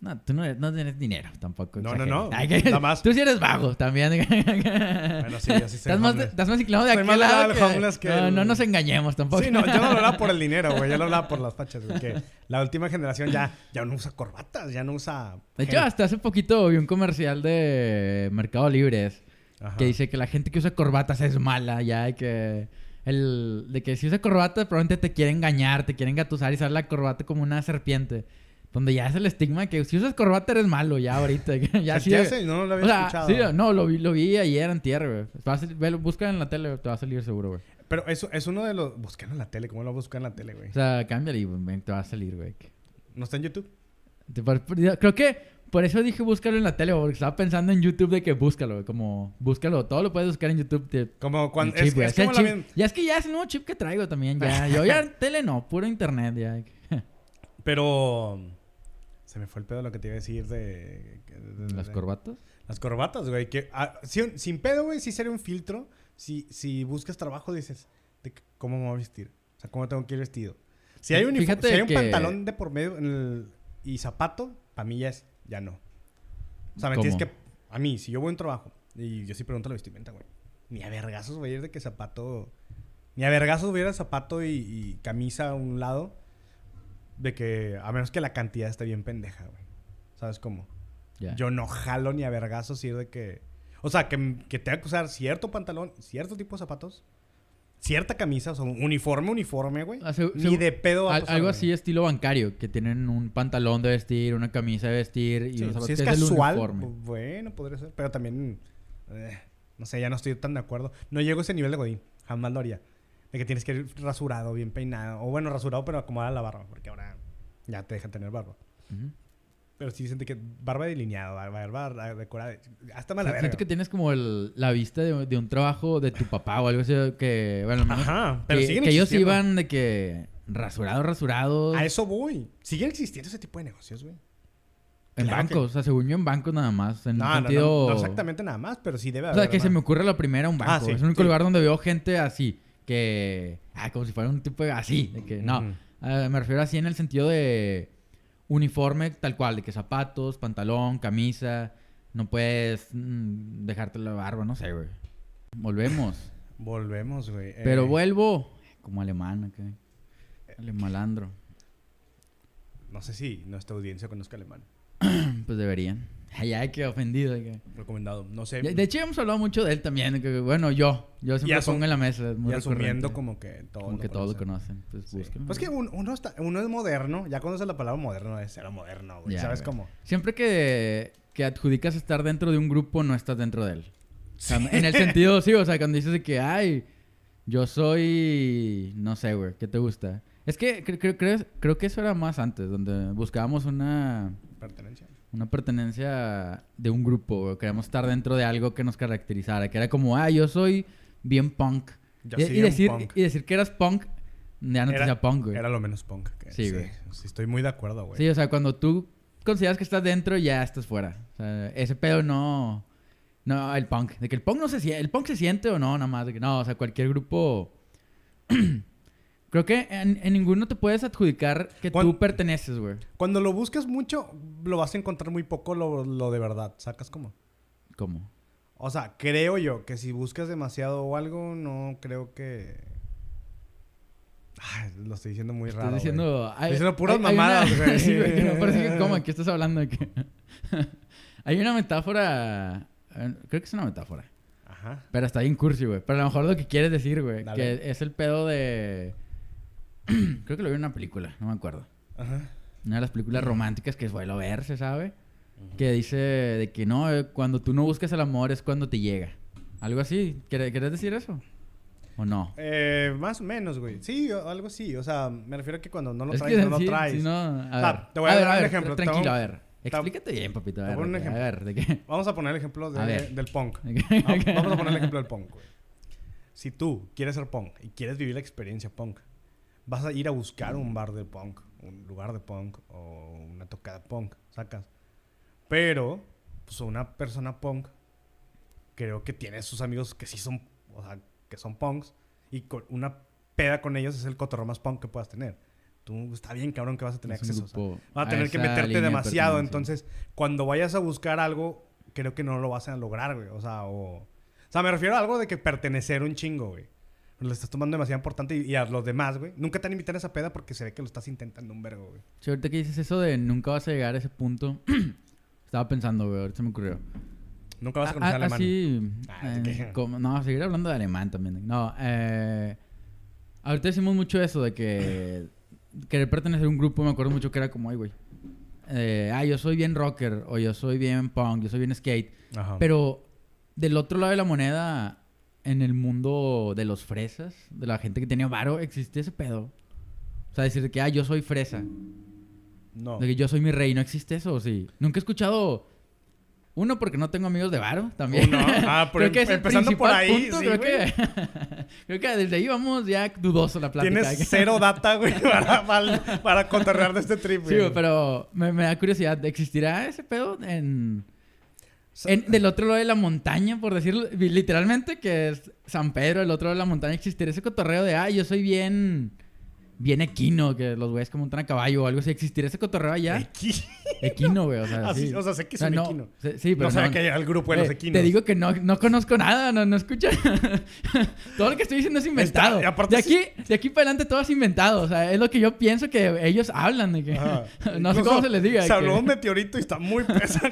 S1: No, tú no, no tienes dinero tampoco.
S2: No, no,
S1: exageres.
S2: no.
S1: Ay, que-
S2: Nada más.
S1: Tú sí eres vago también.
S2: Bueno, sí, así soy
S1: estás, más, estás más inclinado de
S2: Soy
S1: aquel lado que-
S2: que
S1: No,
S2: el-
S1: no nos engañemos tampoco.
S2: Sí, no, yo no lo hablaba por el dinero, güey. Yo lo hablaba por las fachas, güey. Que la última generación ya, ya no usa corbatas, ya no usa.
S1: De hecho, hasta hace poquito vi un comercial de Mercado Libres
S2: Ajá.
S1: que dice que la gente que usa corbatas es mala, ya, y que el de que si usa corbata probablemente te quiere engañar, te quiere engatusar y usar la corbata como una serpiente. Donde ya es el estigma que si usas corbata eres malo ya ahorita. [laughs] ya
S2: ¿Se
S1: sí
S2: hace? No lo había
S1: o sea,
S2: escuchado.
S1: sí, no, lo vi, lo vi ayer en tierra, güey. Busca en la tele, te va a salir seguro, güey.
S2: Pero eso es uno de los. Buscan en la tele, ¿cómo lo buscan en la tele, güey?
S1: O sea, cámbiale y te va a salir, güey.
S2: ¿No está en YouTube?
S1: Creo que por eso dije búscalo en la tele, porque estaba pensando en YouTube de que búscalo, güey, como búscalo, todo lo puedes buscar en YouTube.
S2: Como cuando.
S1: chip,
S2: es, es como la
S1: Ya es que ya es el nuevo chip que traigo también, ya. [laughs] Yo ya tele no, puro internet, ya.
S2: Pero. Se me fue el pedo lo que te iba a decir de. de- de-
S1: Las corbatas.
S2: Las corbatas, güey. Que, ah, sin, sin pedo, güey, sí sería un filtro. Si, si buscas trabajo, dices, de ¿cómo me voy a vestir? O sea, ¿cómo tengo que ir vestido? Si hay,
S1: Fíjate
S2: si hay un
S1: que-
S2: pantalón de por medio el- y zapato, para mí ya es, ya no. O sea, me
S1: ¿Cómo?
S2: tienes que. A mí, si yo voy a un trabajo y yo sí pregunto la vestimenta, güey. Ni a vergazos voy a ir de que zapato. Ni a vergazos voy a ir a zapato y, y camisa a un lado. De que, a menos que la cantidad esté bien pendeja, güey. ¿Sabes cómo? Yo no jalo ni a vergazos ir de que. O sea, que, que tenga que usar cierto pantalón, cierto tipo de zapatos, cierta camisa, o sea, un uniforme, uniforme, güey.
S1: Ah, se-
S2: Ni
S1: se-
S2: de pedo va a pasar,
S1: algo
S2: güey.
S1: así estilo bancario, que tienen un pantalón de vestir, una camisa de vestir y
S2: Sí,
S1: unos
S2: si es casual,
S1: uniforme.
S2: pues, bueno, podría ser. Pero también, eh, no sé, ya no estoy tan de acuerdo. No llego a ese nivel de godín. Jamás lo haría. De que tienes que ir rasurado, bien peinado. O bueno, rasurado, pero acomodar la barba. Porque ahora ya te dejan tener barba.
S1: Ujú.
S2: Pero sí siente que barba delineada, barba decorada. Hasta mala verga.
S1: Siento que tienes como el- la vista de, de un trabajo de tu papá o algo así que... Bueno, menos
S2: Ajá, pero
S1: que,
S2: siguen
S1: que ellos iban de que rasurados, rasurados.
S2: A eso voy. Siguen existiendo ese tipo de negocios, güey.
S1: en
S2: claro que-
S1: bancos. O sea, según yo en bancos nada más. En
S2: No,
S1: un
S2: no, no,
S1: sentido...
S2: no exactamente nada más, pero sí debe
S1: O
S2: haber.
S1: sea, que se me ocurre la primera un banco.
S2: Ah, sí,
S1: es el único
S2: sí.
S1: lugar donde veo gente así. Que... Ah, como si fuera un tipo de... Así. De que... No. Ah, me refiero así en el sentido de... Uniforme tal cual. De que zapatos, pantalón, camisa... No puedes mm, dejarte la barba. No sé, güey. Volvemos. [laughs]
S2: Volvemos, güey.
S1: Pero
S2: Eh,
S1: vuelvo como alemán. El malandro.
S2: No sé si nuestra audiencia conozca alemán. [clears throat]
S1: Pues deberían. Ay, ay, qué ofendido.
S2: Recomendado. No sé.
S1: De, hecho, hemos hablado mucho de él también. que, bueno, yo. Yo siempre lo pongo en la mesa. Es muy
S2: y asumiendo como que todos
S1: Como
S2: lo
S1: que todos lo
S2: conocen.
S1: Pues
S2: Sí. Pues que un- uno, está, uno es moderno. Ya conoce la palabra moderno, es ser moderno, güey.
S1: Ya,
S2: ¿Sabes
S1: güey.
S2: cómo?
S1: Siempre que, que adjudicas estar dentro de un grupo, no estás dentro de él. O sea, En el sentido, [laughs] sí, o sea, cuando dices de que, ay, yo soy, no sé, güey, ¿qué te gusta? Es que cre- cre- creo, creo que eso era más antes, donde buscábamos una,
S2: Pertenencia.
S1: Una pertenencia de un grupo. Queríamos estar dentro de algo que nos caracterizara, que era como, ah, yo soy bien punk.
S2: Yo
S1: y,
S2: sí,
S1: y
S2: bien
S1: decir,
S2: punk.
S1: y decir que eras punk, ya no te hacía punk, güey.
S2: Era lo menos punk. que-
S1: Sí, güey.
S2: Sí, estoy muy de acuerdo, güey.
S1: Sí, o sea, cuando tú consideras que estás dentro, ya estás fuera. O sea, ese pedo no... No, el punk. De que el punk no se siente... ¿El punk se siente o no? Nada más. De que, no, o sea, cualquier grupo... [clears throat] Creo que en, en ninguno te puedes adjudicar que tú perteneces, güey.
S2: Cuando lo buscas mucho, lo vas a encontrar muy poco lo, lo de verdad. ¿Sacas cómo?
S1: ¿Cómo?
S2: O sea, creo yo que si buscas demasiado o algo, no creo que. Ay, lo estoy diciendo muy raro. güey.
S1: diciendo...
S2: Estoy diciendo puras mamadas, güey. [laughs]
S1: sí, güey. que No parece que. ¿Qué [laughs] estás hablando de qué? [laughs] hay una metáfora... eh, Creo que es una metáfora.
S2: Ajá.
S1: Pero está bien cursi, güey. Pero a lo mejor lo que quieres decir, güey. Que es el pedo de... [clears throat] Creo que lo vi en una película, no me acuerdo.
S2: Ajá.
S1: Una de las películas románticas que suelo ver, se sabe. Que dice de que no, eh, cuando tú no buscas el amor es cuando te llega. Algo así. ¿Quieres, ¿quieres decir eso? ¿O no?
S2: Eh, más o menos, güey. Sí, o- algo así. O sea, me refiero a que cuando no lo
S1: Es
S2: traes,
S1: que
S2: no lo traes.
S1: no, a
S2: sea,
S1: ver.
S2: te voy a dar un ejemplo.
S1: Tranquilo, a ver. Explícate bien, papito. A ver,
S2: a un
S1: ver, ¿de qué? [laughs]
S2: Vamos a poner el ejemplo de-
S1: ver.
S2: del punk. [laughs] Vamos a poner el ejemplo del punk, güey. Si tú quieres ser punk y quieres vivir la experiencia punk, vas a ir a buscar un bar de punk, un lugar de punk o una tocada punk, sacas. Pero, pues una persona punk, creo que tiene sus amigos que sí son, o sea, que son punks y con una peda con ellos es el cotorreo más punk que puedas tener. Tú está bien, cabrón, que vas a tener
S1: Es
S2: acceso. o sea, Vas a tener que meterte demasiado. Entonces, cuando vayas a buscar algo, creo que no lo vas a lograr, güey. O sea, o... O sea, me refiero a algo de que pertenecer un chingo, güey. Lo estás tomando demasiado importante y, y a los demás, güey. Nunca te han invitado a esa peda porque se ve que lo estás intentando un vergo, güey.
S1: Sí, ahorita que dices eso de nunca vas a llegar a ese punto, [clears throat] estaba pensando, güey, ahorita se me ocurrió.
S2: Nunca vas a conocer
S1: ah,
S2: alemán.
S1: Así,
S2: Ah,
S1: eh, como- no, seguir hablando de alemán también. No, eh, ahorita decimos mucho eso de que [clears throat] querer pertenecer a un grupo, me acuerdo mucho que era como, ay, güey. eh, ah, yo soy bien rocker, o yo soy bien punk, yo soy bien skate.
S2: Ajá.
S1: Pero del otro lado de la moneda, en el mundo de los fresas, de la gente que tenía varo, existe ese pedo. O sea, decir que, ah, yo soy fresa.
S2: no.
S1: De que yo soy mi rey, ¿no existe eso? ¿o Sí. Nunca he escuchado... Uno, porque no tengo amigos de varo, también.
S2: Uno. Ah, [laughs] pero
S1: creo que es el
S2: empezando por ahí,
S1: punto,
S2: sí,
S1: creo, que, [laughs] creo que desde ahí vamos ya dudoso la plática.
S2: Tienes cero data, güey, [laughs] para, para, de este trip,
S1: Sí,
S2: güey.
S1: güey, pero me, me da curiosidad. ¿Existirá ese pedo en, en- del otro lado de la montaña, por decirlo literalmente, que es San Pedro, del otro lado de la montaña, existirá ese cotorreo de, ah, yo soy bien, bien equino, que los güeyes que montan a caballo o algo así. ¿Existirá ese cotorreo allá?
S2: Equi- [laughs]
S1: Equino, güey, o sea,
S2: Así,
S1: sí.
S2: o sea, sé que es un
S1: no,
S2: equino.
S1: sí, Sí, pero
S2: no sabía que era el grupo de los equinos.
S1: Te digo que no, no conozco nada, no, no escucho. [laughs] todo lo que estoy diciendo es inventado.
S2: Está- y aparte
S1: de, aquí, de aquí para adelante todo es inventado. O sea, es lo que yo pienso que ellos hablan. De que, [laughs] no sé cómo se les diga.
S2: Se
S1: que-
S2: habló un meteorito y está muy pesado.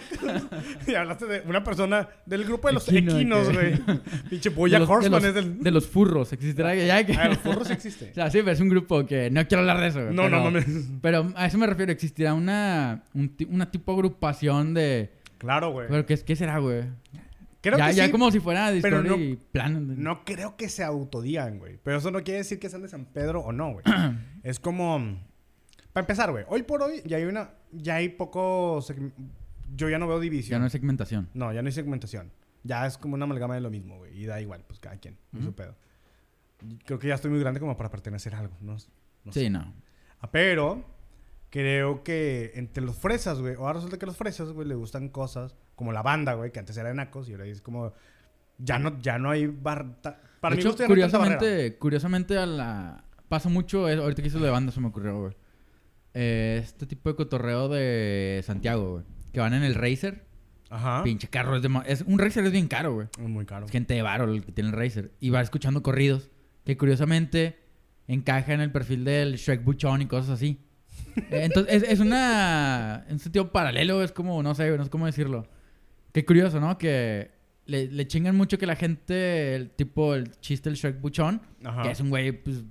S2: y hablaste de una persona del grupo de los
S1: Equino,
S2: equinos,
S1: que-
S2: güey. Pinche
S1: de
S2: Boya
S1: de
S2: Horseman
S1: los-
S2: es del.
S1: de los furros. Existirá ya que...
S2: Ah, los furros existe.
S1: O sea, sí, pero es un grupo que no quiero hablar de eso.
S2: No,
S1: pero,
S2: no mames.
S1: Pero a eso me refiero. Existirá una, un una tipo agrupación de...
S2: Claro, güey.
S1: ¿Pero qué, qué será, güey?
S2: Creo
S1: ya,
S2: que
S1: ya
S2: sí.
S1: como si fuera
S2: pero
S1: Discovery Plan.
S2: No creo que se autodigan, güey. Pero eso no quiere decir que sean de San Pedro o no, güey. [clears throat] es como. Para empezar, güey. Hoy por hoy ya hay una ya hay poco... Yo ya no veo división.
S1: Ya no hay segmentación.
S2: No, ya no hay segmentación. Ya es como una amalgama de lo mismo, güey. Y da igual, pues cada quien. su pedo. Creo que ya estoy muy grande como para pertenecer a algo. No, no sé.
S1: Sí, no.
S2: Ah, Pero creo que entre los fresas, güey. Ahora resulta que los fresas, güey, le gustan cosas como la banda, güey, que antes era de nacos y ahora es como. Ya no, ya no hay bar. ta- Para
S1: de
S2: mí,
S1: hecho,
S2: no
S1: curiosamente, curiosamente a la... Pasa mucho, eh, ahorita que hizo de banda se me ocurrió, güey. Eh, este tipo de cotorreo de Santiago, güey. Que van en el Racer.
S2: Ajá.
S1: Pinche carro. Es, de es Un Racer es bien caro, güey.
S2: Es muy caro.
S1: Es gente de varo el que tiene el Racer. Y va escuchando corridos. Que curiosamente encaja en el perfil del Shrek Buchón y cosas así. [laughs] Eh, Entonces, es, es una... En un sentido paralelo, es como... No sé, no sé cómo decirlo. Qué curioso, ¿no? Que le, le chingan mucho que la gente... El tipo, el chiste del Shrek Buchón.
S2: Ajá.
S1: Que es un güey, pues...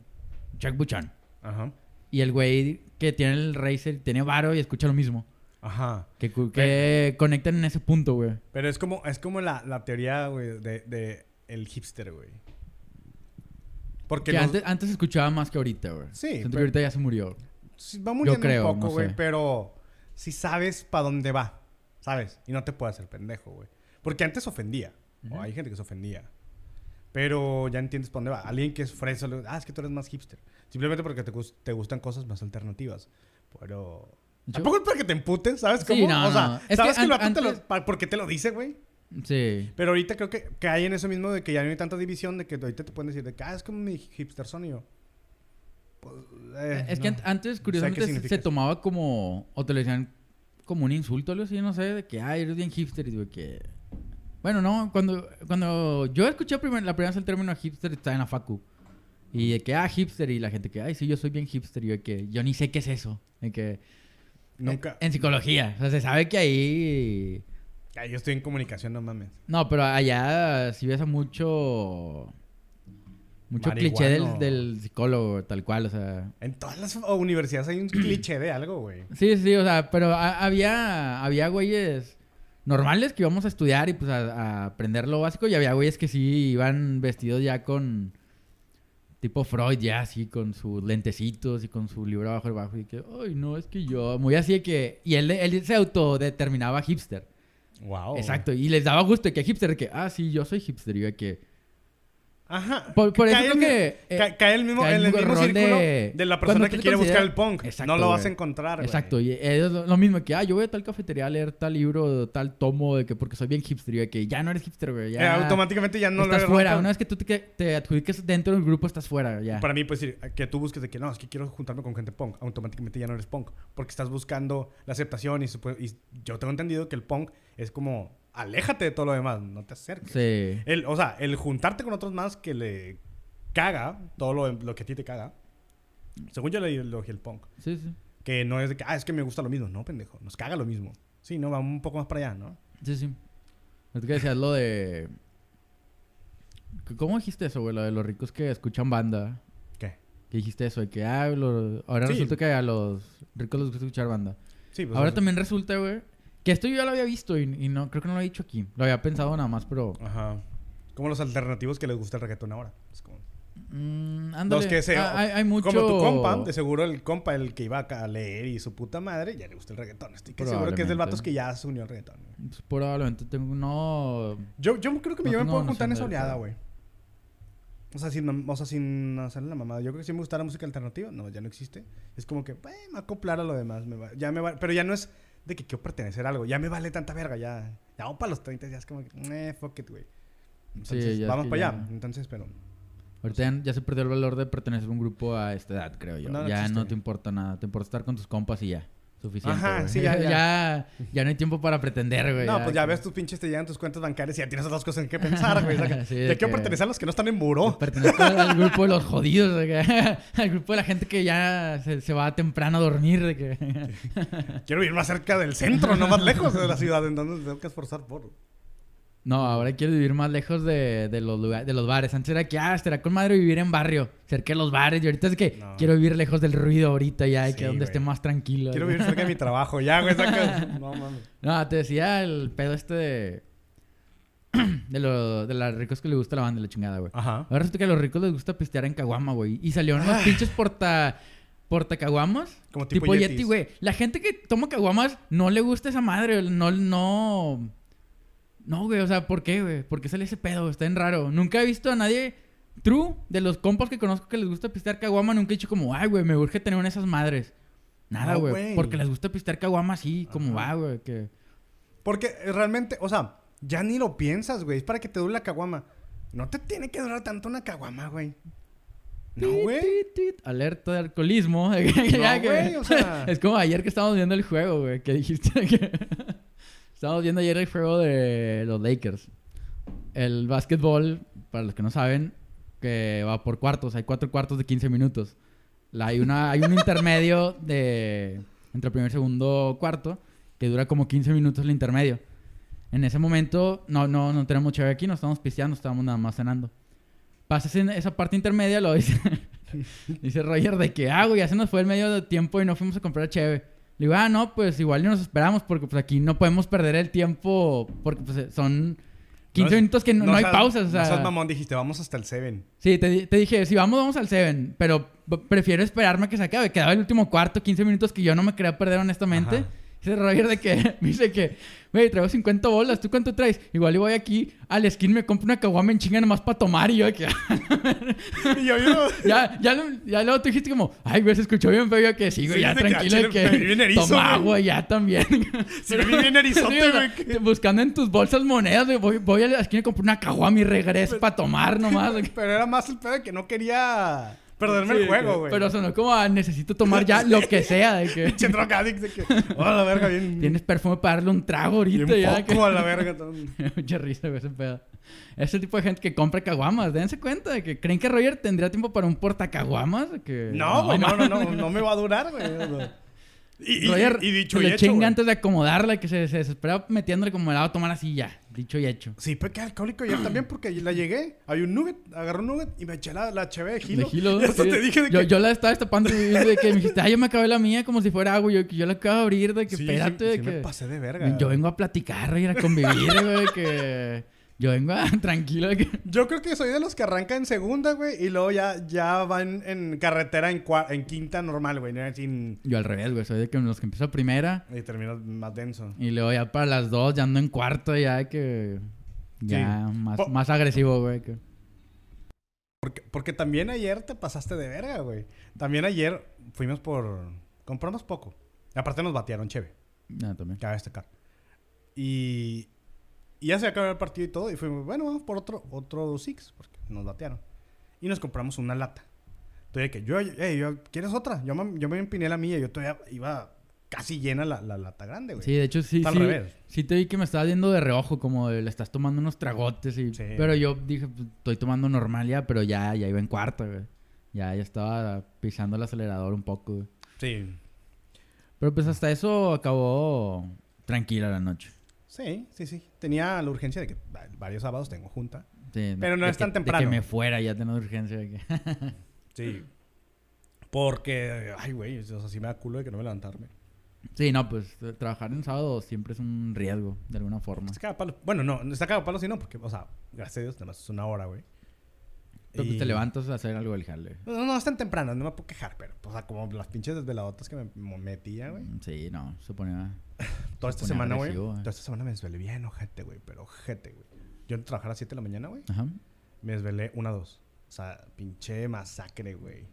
S1: Shrek Buchón.
S2: Ajá.
S1: Y el güey que tiene el Racer tiene varo y escucha lo mismo.
S2: Ajá.
S1: Que, que conectan en ese punto, güey.
S2: Pero es como, es como la, la teoría, güey, de, de el hipster, güey. Porque
S1: Que antes, antes escuchaba más que ahorita, güey.
S2: Sí,
S1: Siento que
S2: pero-
S1: ahorita ya se murió.
S2: Sí, va muriendo
S1: creo,
S2: un poco,
S1: no
S2: güey,
S1: sé.
S2: pero si sabes para dónde va, ¿sabes? Y no te puedes hacer pendejo, güey. Porque antes ofendía. O hay gente que se ofendía. Pero ya entiendes para dónde va. Alguien que es fresa, le- ah, es que tú eres más hipster. Simplemente porque te, te gustan cosas más alternativas. Pero...
S1: Yo-
S2: Tampoco es para que te emputes, ¿sabes
S1: Sí,
S2: cómo?
S1: no,
S2: o sea,
S1: no. Es
S2: ¿sabes
S1: que
S2: que, te lo-
S1: antes-
S2: ¿Por qué te lo dice, güey?
S1: Sí.
S2: Pero ahorita creo que, que hay en eso mismo de que ya no hay tanta división de que ahorita te pueden decir de que, ah, es como mi hipster son y yo. Pues, eh,
S1: es que
S2: no.
S1: antes, curiosamente, se-
S2: significa
S1: se
S2: eso.
S1: tomaba como... O te lo decían como un insulto, algo así, no sé. De que, ay, eres bien hipster. Y digo que... Bueno, no. Cuando, cuando yo escuché primer- la primera vez el término hipster, estaba en la facu. Y de que, ah, hipster. Y la gente que, ay, sí, yo soy bien hipster. Y yo de que, yo ni sé qué es eso. De que...
S2: Nunca.
S1: En, en psicología. O sea, se sabe que ahí...
S2: Ay, yo estoy en comunicación, no mames.
S1: No, pero allá sí ves a mucho... Mucho cliché del,
S2: Marihuano.
S1: del psicólogo, tal cual, o sea...
S2: En todas las universidades hay un cliché de algo, güey.
S1: Sí, sí, o sea, pero a- había, había güeyes normales que íbamos a estudiar y pues a, a aprender lo básico y había güeyes que sí iban vestidos ya con tipo Freud ya así con sus lentecitos y con su libro abajo abajo y que, ay, no, es que yo, muy así de que, y él, él se autodeterminaba hipster.
S2: Wow.
S1: Exacto, y les daba gusto que hipster, que, ah, sí, yo soy hipster y yo que...
S2: Ajá.
S1: Por- por eso
S2: Cae
S1: creo
S2: el
S1: que, eh,
S2: ca- cae el mismo,
S1: cae
S2: en el mismo círculo de, la
S1: cuando
S2: persona que quiere buscar el punk.
S1: Exacto,
S2: no lo vas a encontrar.
S1: Exacto, y es lo, mismo que, ah, yo voy a tal cafetería a leer tal libro, tal tomo, de que porque soy bien hipster, y de que ya no eres hipster, güey,
S2: Eh,
S1: ya
S2: automáticamente ya no
S1: estás
S2: lo
S1: fuera.
S2: no-
S1: Una vez que tú te, te adjudiques dentro del grupo, estás fuera, ya.
S2: Para mí, pues decir, que tú busques de que no, es que quiero juntarme con gente punk. Automáticamente ya no eres punk. Porque estás buscando la aceptación y, y yo tengo entendido que el punk es como, aléjate de todo lo demás, no te acerques.
S1: Sí.
S2: El, o sea, el juntarte con otros más que le caga todo lo, lo que a ti te caga. Según yo le ideología el punk.
S1: Sí, sí.
S2: Que no es de que, ah, es que me gusta lo mismo. No, pendejo. Nos caga lo mismo. Sí, no, va un poco más para allá, ¿no?
S1: Sí, sí. Es que decías lo de... ¿Cómo dijiste eso, güey? Lo de los ricos que escuchan banda.
S2: ¿Qué?
S1: Que dijiste eso, de que, ah, lo- ahora
S2: Sí.
S1: resulta que a los ricos les gusta escuchar banda.
S2: Sí, pues.
S1: ahora también resulta, güey, que esto yo ya lo había visto y, y no, creo que no lo he dicho aquí. Lo había pensado nada más, pero...
S2: Ajá. Como los alternativos que les gusta el reggaetón ahora. Es como...
S1: Mm, ándale.
S2: Los que se...
S1: Ah, hay, hay mucho...
S2: Como tu compa, de seguro el compa, el que iba a leer y su puta madre, ya le gusta el reggaetón. Estoy que seguro que es del vatos que ya se unió al reggaetón.
S1: Pues, probablemente tengo... No...
S2: Yo, yo creo que
S1: No
S2: yo me puedo juntar en esa oleada, güey. O sea, sin, o sea, sin hacerle la mamada. Yo creo que sí me gusta la música alternativa. No, ya no existe. Es como que, pues, me acoplar a lo demás. me va- ya me va- pero ya no es de que quiero pertenecer a algo. Ya me vale tanta verga. Ya, ya vamos para los 30. Ya es como que, eh, fuck it, güey. Entonces,
S1: ya es
S2: vamos para
S1: ya-
S2: allá. Entonces, pero...
S1: Ahorita ya, ya se perdió el valor de pertenecer a un grupo a esta edad, creo yo.
S2: No, no
S1: ya
S2: existe.
S1: no te importa nada. Te importa estar con tus compas y ya. Suficiente,
S2: Ajá,
S1: güey.
S2: sí, ya, ya. [laughs]
S1: ya, ya no hay tiempo para pretender, güey.
S2: No, pues ya
S1: que-
S2: ves tus pinches, te llegan tus cuentas bancarias y ya tienes otras cosas en que pensar, güey. [laughs] O sea, que-
S1: Sí,
S2: ya
S1: de
S2: quiero
S1: que-
S2: pertenecer a los que no están en buró.
S1: Pertenezco al grupo de los jodidos, de que- [laughs] al grupo de la gente que ya se, se va temprano a dormir, de que...
S2: Quiero vivir más cerca del centro, no más lejos de la ciudad. Entonces tengo que esforzar por...
S1: No, ahora quiero vivir más lejos de, de los lugares, de los bares. Antes era que, ah, estará con madre vivir en barrio, cerca de los bares. Y ahorita es que
S2: No.
S1: quiero vivir lejos del ruido ahorita ya, y
S2: Sí,
S1: que donde
S2: güey.
S1: esté más tranquilo.
S2: Quiero vivir cerca de mi [laughs] trabajo. Ya, güey, saca... No, mames.
S1: No, te decía el pedo este de... [clears throat] De, lo, de los ricos que le gusta la banda, la chingada, güey.
S2: Ajá.
S1: Ahora resulta que a los ricos les gusta pistear en Caguama, güey. Y salieron
S2: Ah.
S1: los pinches porta... portacaguamas.
S2: Como
S1: tipo,
S2: tipo
S1: Yeti, güey. La gente que toma caguamas no le gusta esa madre. No, no... No, güey. O sea, ¿por qué, güey? ¿Por qué sale ese pedo? Está en raro. Nunca he visto a nadie... True, de los compas que conozco que les gusta pistear caguama, nunca he dicho como, ay, güey, me urge tener una de esas madres. Nada,
S2: No,
S1: güey.
S2: güey.
S1: porque les gusta pistear caguama así, como va, güey. Que...
S2: Porque eh, realmente, o sea, ya ni lo piensas, güey. Es para que te dure la caguama. No te tiene que durar tanto una caguama, güey. No, güey.
S1: Alerta de alcoholismo. [laughs] Que-
S2: güey, o sea. [laughs]
S1: Es como ayer que estábamos viendo el juego, güey. Que dijiste que... [laughs] estábamos viendo ayer el juego de los Lakers. El básquetbol, para los que no saben, que va por cuartos. Hay cuatro cuartos de 15 minutos. La- hay, una, hay un intermedio de... Entre el primer segundo cuarto que dura como 15 minutos el intermedio. En ese momento, no, no, no tenemos chévere aquí, no estamos pisteando, estábamos nada más cenando. Pasas en esa parte intermedia, lo dice, [laughs] dice Roger de que, ah, güey, ya se nos fue el medio de tiempo y no fuimos a comprar cheve. Le digo, ah, no, pues igual ya nos esperamos porque pues aquí no podemos perder el tiempo porque pues son 15
S2: No,
S1: minutos que no, no hay
S2: seas-
S1: pausas. O sea,
S2: No seas mamón, dijiste, vamos hasta el Seven.
S1: Sí, te, te dije, si vamos, vamos al Seven. Pero b- prefiero esperarme a que se acabe. Quedaba el último cuarto, 15 minutos que yo no me quería perder honestamente.
S2: Ajá.
S1: Dice Roger de que, me [laughs] dice que, güey, traigo 50 bolas, ¿tú cuánto traes? Igual y voy aquí al skin, me compro una caguama en chinga nomás para tomar y yo de que, [laughs]
S2: Y yo, yo... [laughs]
S1: ya, ya, luego tú dijiste como, ay, güey, se escuchó bien feo, yo que sí, güey,
S2: Sí,
S1: ya
S2: que,
S1: tranquilo, de
S2: chile, me vi bien
S1: que
S2: erizo,
S1: toma
S2: güey.
S1: agua ya también.
S2: Sí, me vi bien erizote,
S1: Sí,
S2: güey, que-
S1: Buscando en tus bolsas monedas, güey, voy, voy a la esquina y compro una caguama y regreso para tomar nomás.
S2: Pero era más el pedo de que no quería perderme
S1: Sí,
S2: el juego,
S1: que-
S2: güey.
S1: Pero sonó como a necesito tomar ya lo que sea. De que [laughs]
S2: Pinche de que... Oh, la verga, bien...
S1: tienes perfume para darle un trago
S2: bien
S1: ahorita ya.
S2: poco a la verga. todo. [laughs]
S1: Que... Mucha risa, güey, ese pedo. Ese tipo de gente que compra caguamas, dense cuenta de que creen que Roger tendría tiempo para un portacaguamas. Que...
S2: No, güey, no, no,
S1: mames.
S2: no, [laughs] no me va a durar, güey. Y, y-
S1: Roger
S2: y dicho
S1: se
S2: y
S1: le
S2: hecho,
S1: chinga antes de acomodarla que se, se desespera metiéndole como helado a tomar así ya. Dicho y hecho.
S2: Sí, pero que alcohólico ayer también porque la llegué, había un nugget, agarré un nugget y me eché la, la cheve de
S1: De
S2: gilo.
S1: Gilo, [laughs]
S2: Y hasta
S1: sí.
S2: te dije de
S1: yo,
S2: que...
S1: yo la estaba destapando y de que me dijiste, ay, yo me acabé la mía como si fuera agua. Yo, yo la acabo de abrir, de que
S2: Sí,
S1: espérate,
S2: sí,
S1: de que.
S2: me pasé de verga.
S1: Yo vengo a platicar y a convivir, güey, que... Yo vengo a... [laughs] tranquilo que...
S2: Yo creo que soy de los que arranca en segunda, güey, y luego ya, ya van en carretera en, cua- en quinta normal, güey, sin...
S1: Yo al revés, güey. Soy de que los que empiezo primera
S2: Y terminas más denso.
S1: y luego ya para las dos ya ando en cuarto ya que... Ya más,
S2: Po-
S1: más agresivo, güey. Que...
S2: Porque, porque también ayer te pasaste de verga, güey. También ayer fuimos por... Compramos poco. Y aparte nos batearon chévere.
S1: Ya, también.
S2: Cabe destacar. Y, y ya se acabó el partido y todo. Y fuimos, bueno, vamos por otro, otro Six, porque nos batearon. Y nos compramos una lata. Entonces, que yo, "Ey, yo, ¿quieres otra? Yo me, yo me empiné la mía. Yo todavía iba casi llena la, la lata grande, güey.
S1: Sí, de hecho sí,
S2: Está al
S1: sí.
S2: revés.
S1: Sí te vi que me estabas viendo de reojo, como de, le estás tomando unos tragotes y...
S2: Sí.
S1: Pero yo dije, pues, estoy tomando normal ya, pero ya, ya iba en cuarto, güey. Ya, ya estaba pisando el acelerador un poco, güey.
S2: Sí.
S1: Pero pues hasta eso acabó tranquila la noche.
S2: Sí, sí, sí. Tenía la urgencia de que va- varios sábados tengo junta.
S1: Sí,
S2: Pero no
S1: de
S2: es
S1: que-
S2: tan
S1: De
S2: temprano.
S1: que me fuera ya tengo urgencia. de que- [laughs]
S2: Sí. Porque, ay, güey, o sea, sí me da culo de que no me levantarme.
S1: sí, no, pues eh, trabajar en sábado siempre es un riesgo, de alguna forma.
S2: Está cagado palo. Bueno, no, está cagado palo, sí, no, porque, o sea, gracias a Dios, nada más es una hora, güey.
S1: Pero pues te levantas a hacer algo del jale.
S2: No, no es tan temprano, no me puedo quejar, pero, o sea, como las pinches desveladotas que me metía, güey.
S1: Mm, Sí, no, se ponía... [sighs]
S2: Toda esta semana, güey.
S1: güey.
S2: Toda esta semana me desvelé bien, ojete, güey, pero ojete, güey. Yo entré a trabajar a las 7 de la mañana, güey.
S1: Ajá.
S2: Me desvelé una, dos. O sea, pinche masacre, güey.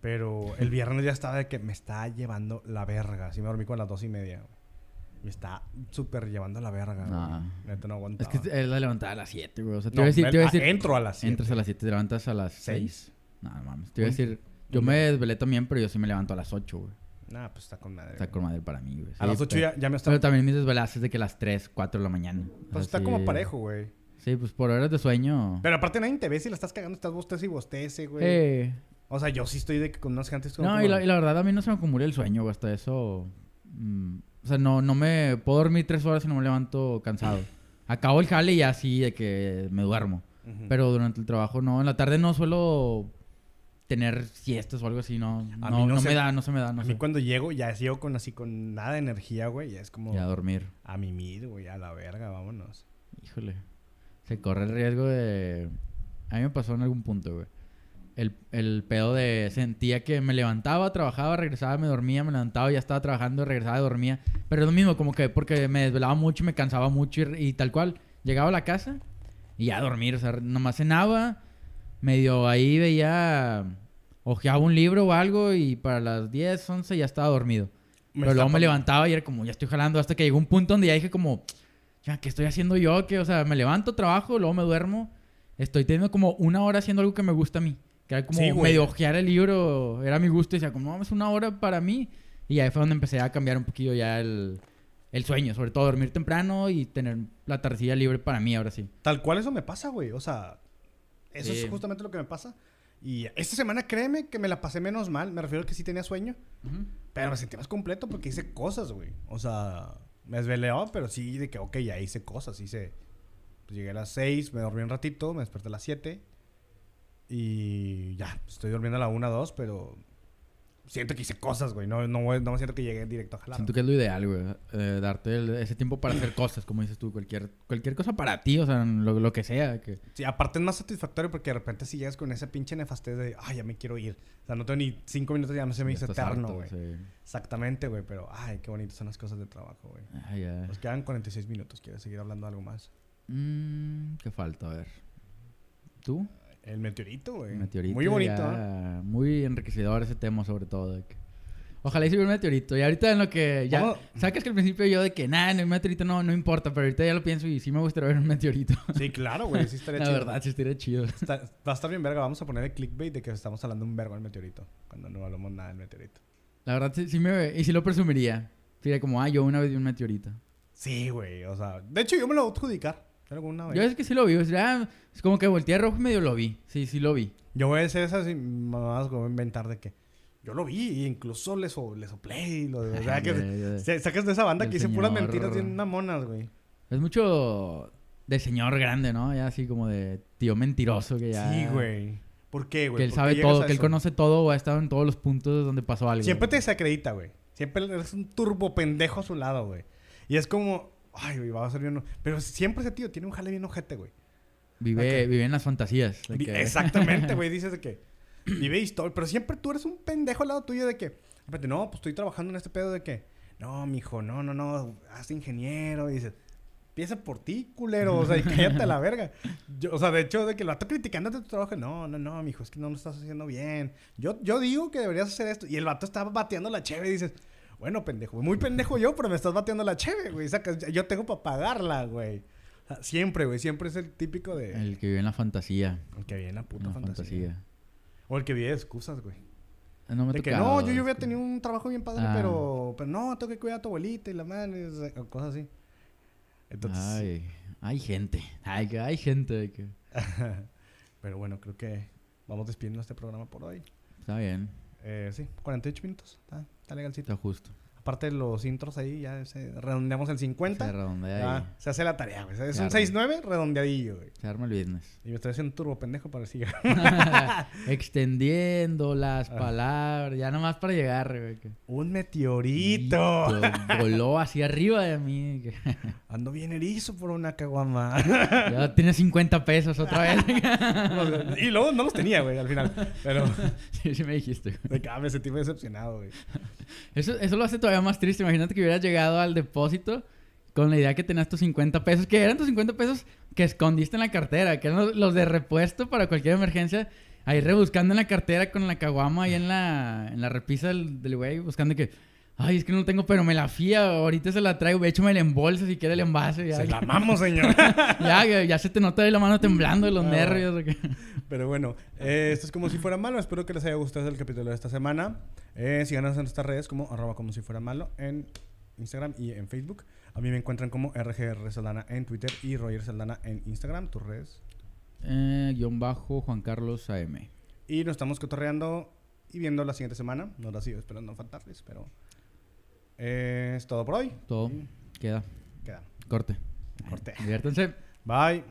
S2: Pero el [laughs] viernes ya estaba de que me está llevando la verga. Así me dormí con las dos y media, güey. Me está súper llevando la verga. Neta no
S1: Es que es la levantada a las 7, güey. O sea, te
S2: No,
S1: iba a decir...
S2: me-
S1: Te iba a decir
S2: entro a las 7.
S1: entras a las 7 te levantas a las 6.
S2: ¿Seis?
S1: No, no mames. Te iba a decir... Yo me desvelé también, pero yo sí me levanto a las 8, güey.
S2: Nah, pues está con madre.
S1: Está
S2: güey.
S1: con madre para mí, güey.
S2: A
S1: Sí,
S2: las 8
S1: pero-
S2: ya, ya me está...
S1: Pero también mis desveladas es de que a las 3, 4 de la mañana.
S2: Pues está como parejo, güey.
S1: Sí, pues por horas de sueño.
S2: Pero aparte nadie te ve si la estás cagando, estás bostece y bostece, güey.
S1: Eh,
S2: O sea, yo sí estoy de que con unas gentes como...
S1: no, y la, y la verdad a mí no se me acumula el sueño, güey. Hasta eso. mm, o sea, no, no me. Puedo dormir 3 horas y no me levanto cansado. [laughs] Acabo el jale y ya así de que me duermo. Pero durante el trabajo no. En la tarde no suelo tener siestas o algo así. No, no,
S2: no
S1: no
S2: se-
S1: me da, no se me da. No
S2: a
S1: sé.
S2: mí cuando llego, ya llego con así, con nada de energía, güey. Ya es como
S1: Ya a dormir.
S2: a mimir, güey, a la verga, vámonos.
S1: Híjole. Se corre el riesgo de. A mí me pasó en algún punto, güey. el, el pedo de sentía que me levantaba, trabajaba, regresaba, me dormía, me levantaba, ya estaba trabajando, regresaba, dormía. Pero es lo mismo, como que porque me desvelaba mucho, me cansaba mucho y, y tal cual. Llegaba a la casa y ya a dormir, o sea, nomás cenaba, medio ahí veía, ojeaba un libro o algo y para las 10, 11 ya estaba dormido.
S2: Me
S1: Pero luego me levantaba y era como, ya estoy jalando, hasta que llegó un punto donde ya dije como, ya, ¿qué estoy haciendo yo? Que, o sea, me levanto, trabajo, luego me duermo. Estoy teniendo como una hora haciendo algo que me gusta a mí. Que era como
S2: Sí,
S1: medio ojear el libro, era mi gusto. Y decía, como, es una hora para mí. Y ahí fue donde empecé a cambiar un poquillo ya el, el sueño. Sobre todo dormir temprano y tener la tardecilla libre para mí, ahora sí.
S2: Tal cual eso me pasa, güey. O sea, eso es justamente lo que me pasa. Y esta semana, créeme que me la pasé menos mal. Me refiero a que sí tenía sueño. Pero me sentí más completo porque hice cosas, güey. O sea, me desveleaba, pero sí de que, ok, ya hice cosas. Hice. Pues llegué a las 6, me dormí un ratito, me desperté a las 7. Y ya, estoy durmiendo a la 1, 2, pero siento que hice cosas, güey. No, no, no me siento que llegué directo a jalar.
S1: Siento que es lo ideal, güey. eh, darte el- ese tiempo para hacer cosas, como dices tú. Cualquier, cualquier cosa para ti, o sea, lo, lo que sea. Que...
S2: Sí, aparte es más satisfactorio porque de repente si llegas con esa pinche nefastez de, ay, ya me quiero ir. O sea, no tengo ni cinco minutos, ya se me hizo eterno, güey.
S1: sí.
S2: Exactamente, güey, pero, ay, qué bonitas son las cosas de trabajo, güey.
S1: Ah, ya.
S2: Nos quedan 46 minutos, ¿quieres seguir hablando algo más?
S1: Mm, ¿Qué falta? A ver. ¿Tú?
S2: El meteorito, güey.
S1: Meteorito.
S2: Muy bonito, ¿eh?
S1: ya, Muy enriquecedor ese tema, sobre todo. de que- Ojalá y hubiera un meteorito. Y ahorita en lo que ya... Sacas que al principio yo de que, nada, no, un meteorito no, no importa. Pero ahorita ya lo pienso y sí me gustaría ver un meteorito.
S2: Sí, claro, güey, sí estaría [laughs]
S1: La
S2: chido.
S1: verdad, sí estaría chido.
S2: Está- va a estar bien verga, vamos a poner el clickbait de que estamos hablando un vergo del meteorito, cuando no hablamos nada del meteorito.
S1: La verdad, sí, sí me... Y sí lo presumiría. Sería como, ah, yo una vez vi un meteorito.
S2: Sí, güey, o sea, de hecho yo me lo voy a adjudicar alguna vez.
S1: Yo es que sí lo vi. O sea, es como que volteé rojo y medio lo vi. Sí, sí lo vi.
S2: Yo voy a hacer esas y voy a inventar de que yo lo vi e incluso le, so- le soplé y lo de... O sea, que se- sacas de esa banda que dice puras mentiras bien mamonas, güey.
S1: Es mucho de señor grande, ¿no? Ya así como de tío mentiroso que ya...
S2: Sí, güey. ¿Por qué, güey?
S1: Que él
S2: ¿Por qué
S1: sabe todo, que él conoce todo o ha estado en todos los puntos donde pasó algo.
S2: Siempre te desacredita, güey. Siempre eres un turbo pendejo a su lado, güey. Y es como, ay, güey, va a ser bien. Pero siempre ese tío tiene un jale bien ojete, güey.
S1: Vive, vive en las fantasías. de
S2: Vi-
S1: que-
S2: Exactamente, güey. [laughs] Dices de que vive historia. Pero siempre tú eres un pendejo al lado tuyo de que, espérate, no, pues estoy trabajando en este pedo de que, no, mijo, no, no, no, haz ingeniero. Y dices, empieza por ti, culero. O sea, y cállate a la [laughs] verga. Yo, o sea, de hecho, de que lo vato criticándote tu trabajo, no, no, no, mijo, es que no lo estás haciendo bien. Yo, yo digo que deberías hacer esto. Y el vato estaba bateando la cheve y dices, bueno, pendejo, muy pendejo yo, pero me estás bateando la cheve, güey. Sacas, yo tengo para pagarla, güey. O sea, siempre, güey, siempre es el típico de.
S1: El que vive en la fantasía.
S2: El que vive en la puta fantasía.
S1: fantasía.
S2: O el que vive de excusas, güey.
S1: No me
S2: De que no, yo, yo había
S1: es
S2: tenido un trabajo bien padre,
S1: Ah.
S2: pero, pero no, tengo que cuidar a tu abuelita y la madre, o cosas así. Entonces,
S1: Ay, hay gente. Ay, que hay gente que... [laughs]
S2: pero bueno, creo que vamos despidiendo este programa por hoy.
S1: Está bien,
S2: Eh, sí, 48 minutos, está, está legalcito.
S1: está justo.
S2: Aparte de los intros ahí, ya se, redondeamos el 50.
S1: Se redondea ahí.
S2: se hace la tarea, güey. Es un
S1: arma.
S2: 6-9 redondeadillo, güey.
S1: Se arma el business.
S2: Y me estoy haciendo turbo pendejo para decir. [laughs]
S1: Extendiendo las
S2: Ah.
S1: palabras. Ya nomás para llegar, güey.
S2: ¡Un meteorito!
S1: Voló hacia arriba de mí. [laughs]
S2: Ando bien erizo por una caguama.
S1: Ya tiene 50 pesos otra vez. [laughs]
S2: y luego no los tenía, güey, al final. Pero
S1: sí, sí me dijiste. güey.
S2: de cada me sentí muy decepcionado, güey.
S1: Eso, eso lo hace todavía más triste. Imagínate que hubieras llegado al depósito con la idea que tenías tus 50 pesos, que eran tus 50 pesos que escondiste en la cartera, que eran los, de repuesto para cualquier emergencia. Ahí rebuscando en la cartera con la caguama ahí en la, en la repisa del del güey, buscando que, ay, es que no lo tengo, pero me la fía, ahorita se la traigo, de hecho me la embolsa si quiere el envase. Ya,
S2: Se la amamos, señor. [laughs]
S1: ya, ya, se te nota ahí la mano temblando de los
S2: Ah.
S1: nervios.
S2: Pero bueno, eh, esto es como si fuera malo. Espero que les haya gustado el capítulo de esta semana. Eh, síganos en nuestras redes como arroba como si fuera malo en Instagram y en Facebook. A mí me encuentran como RGR Saldana en Twitter y Roger Saldana en Instagram, tus redes.
S1: Eh, guion bajo Juan Carlos AM.
S2: Y nos estamos cotorreando y viendo la siguiente semana. No la sigo esperando no faltarles, pero es todo por hoy.
S1: Todo. Queda.
S2: Queda.
S1: Corte.
S2: Corte.
S1: Diviértanse.
S2: Bye.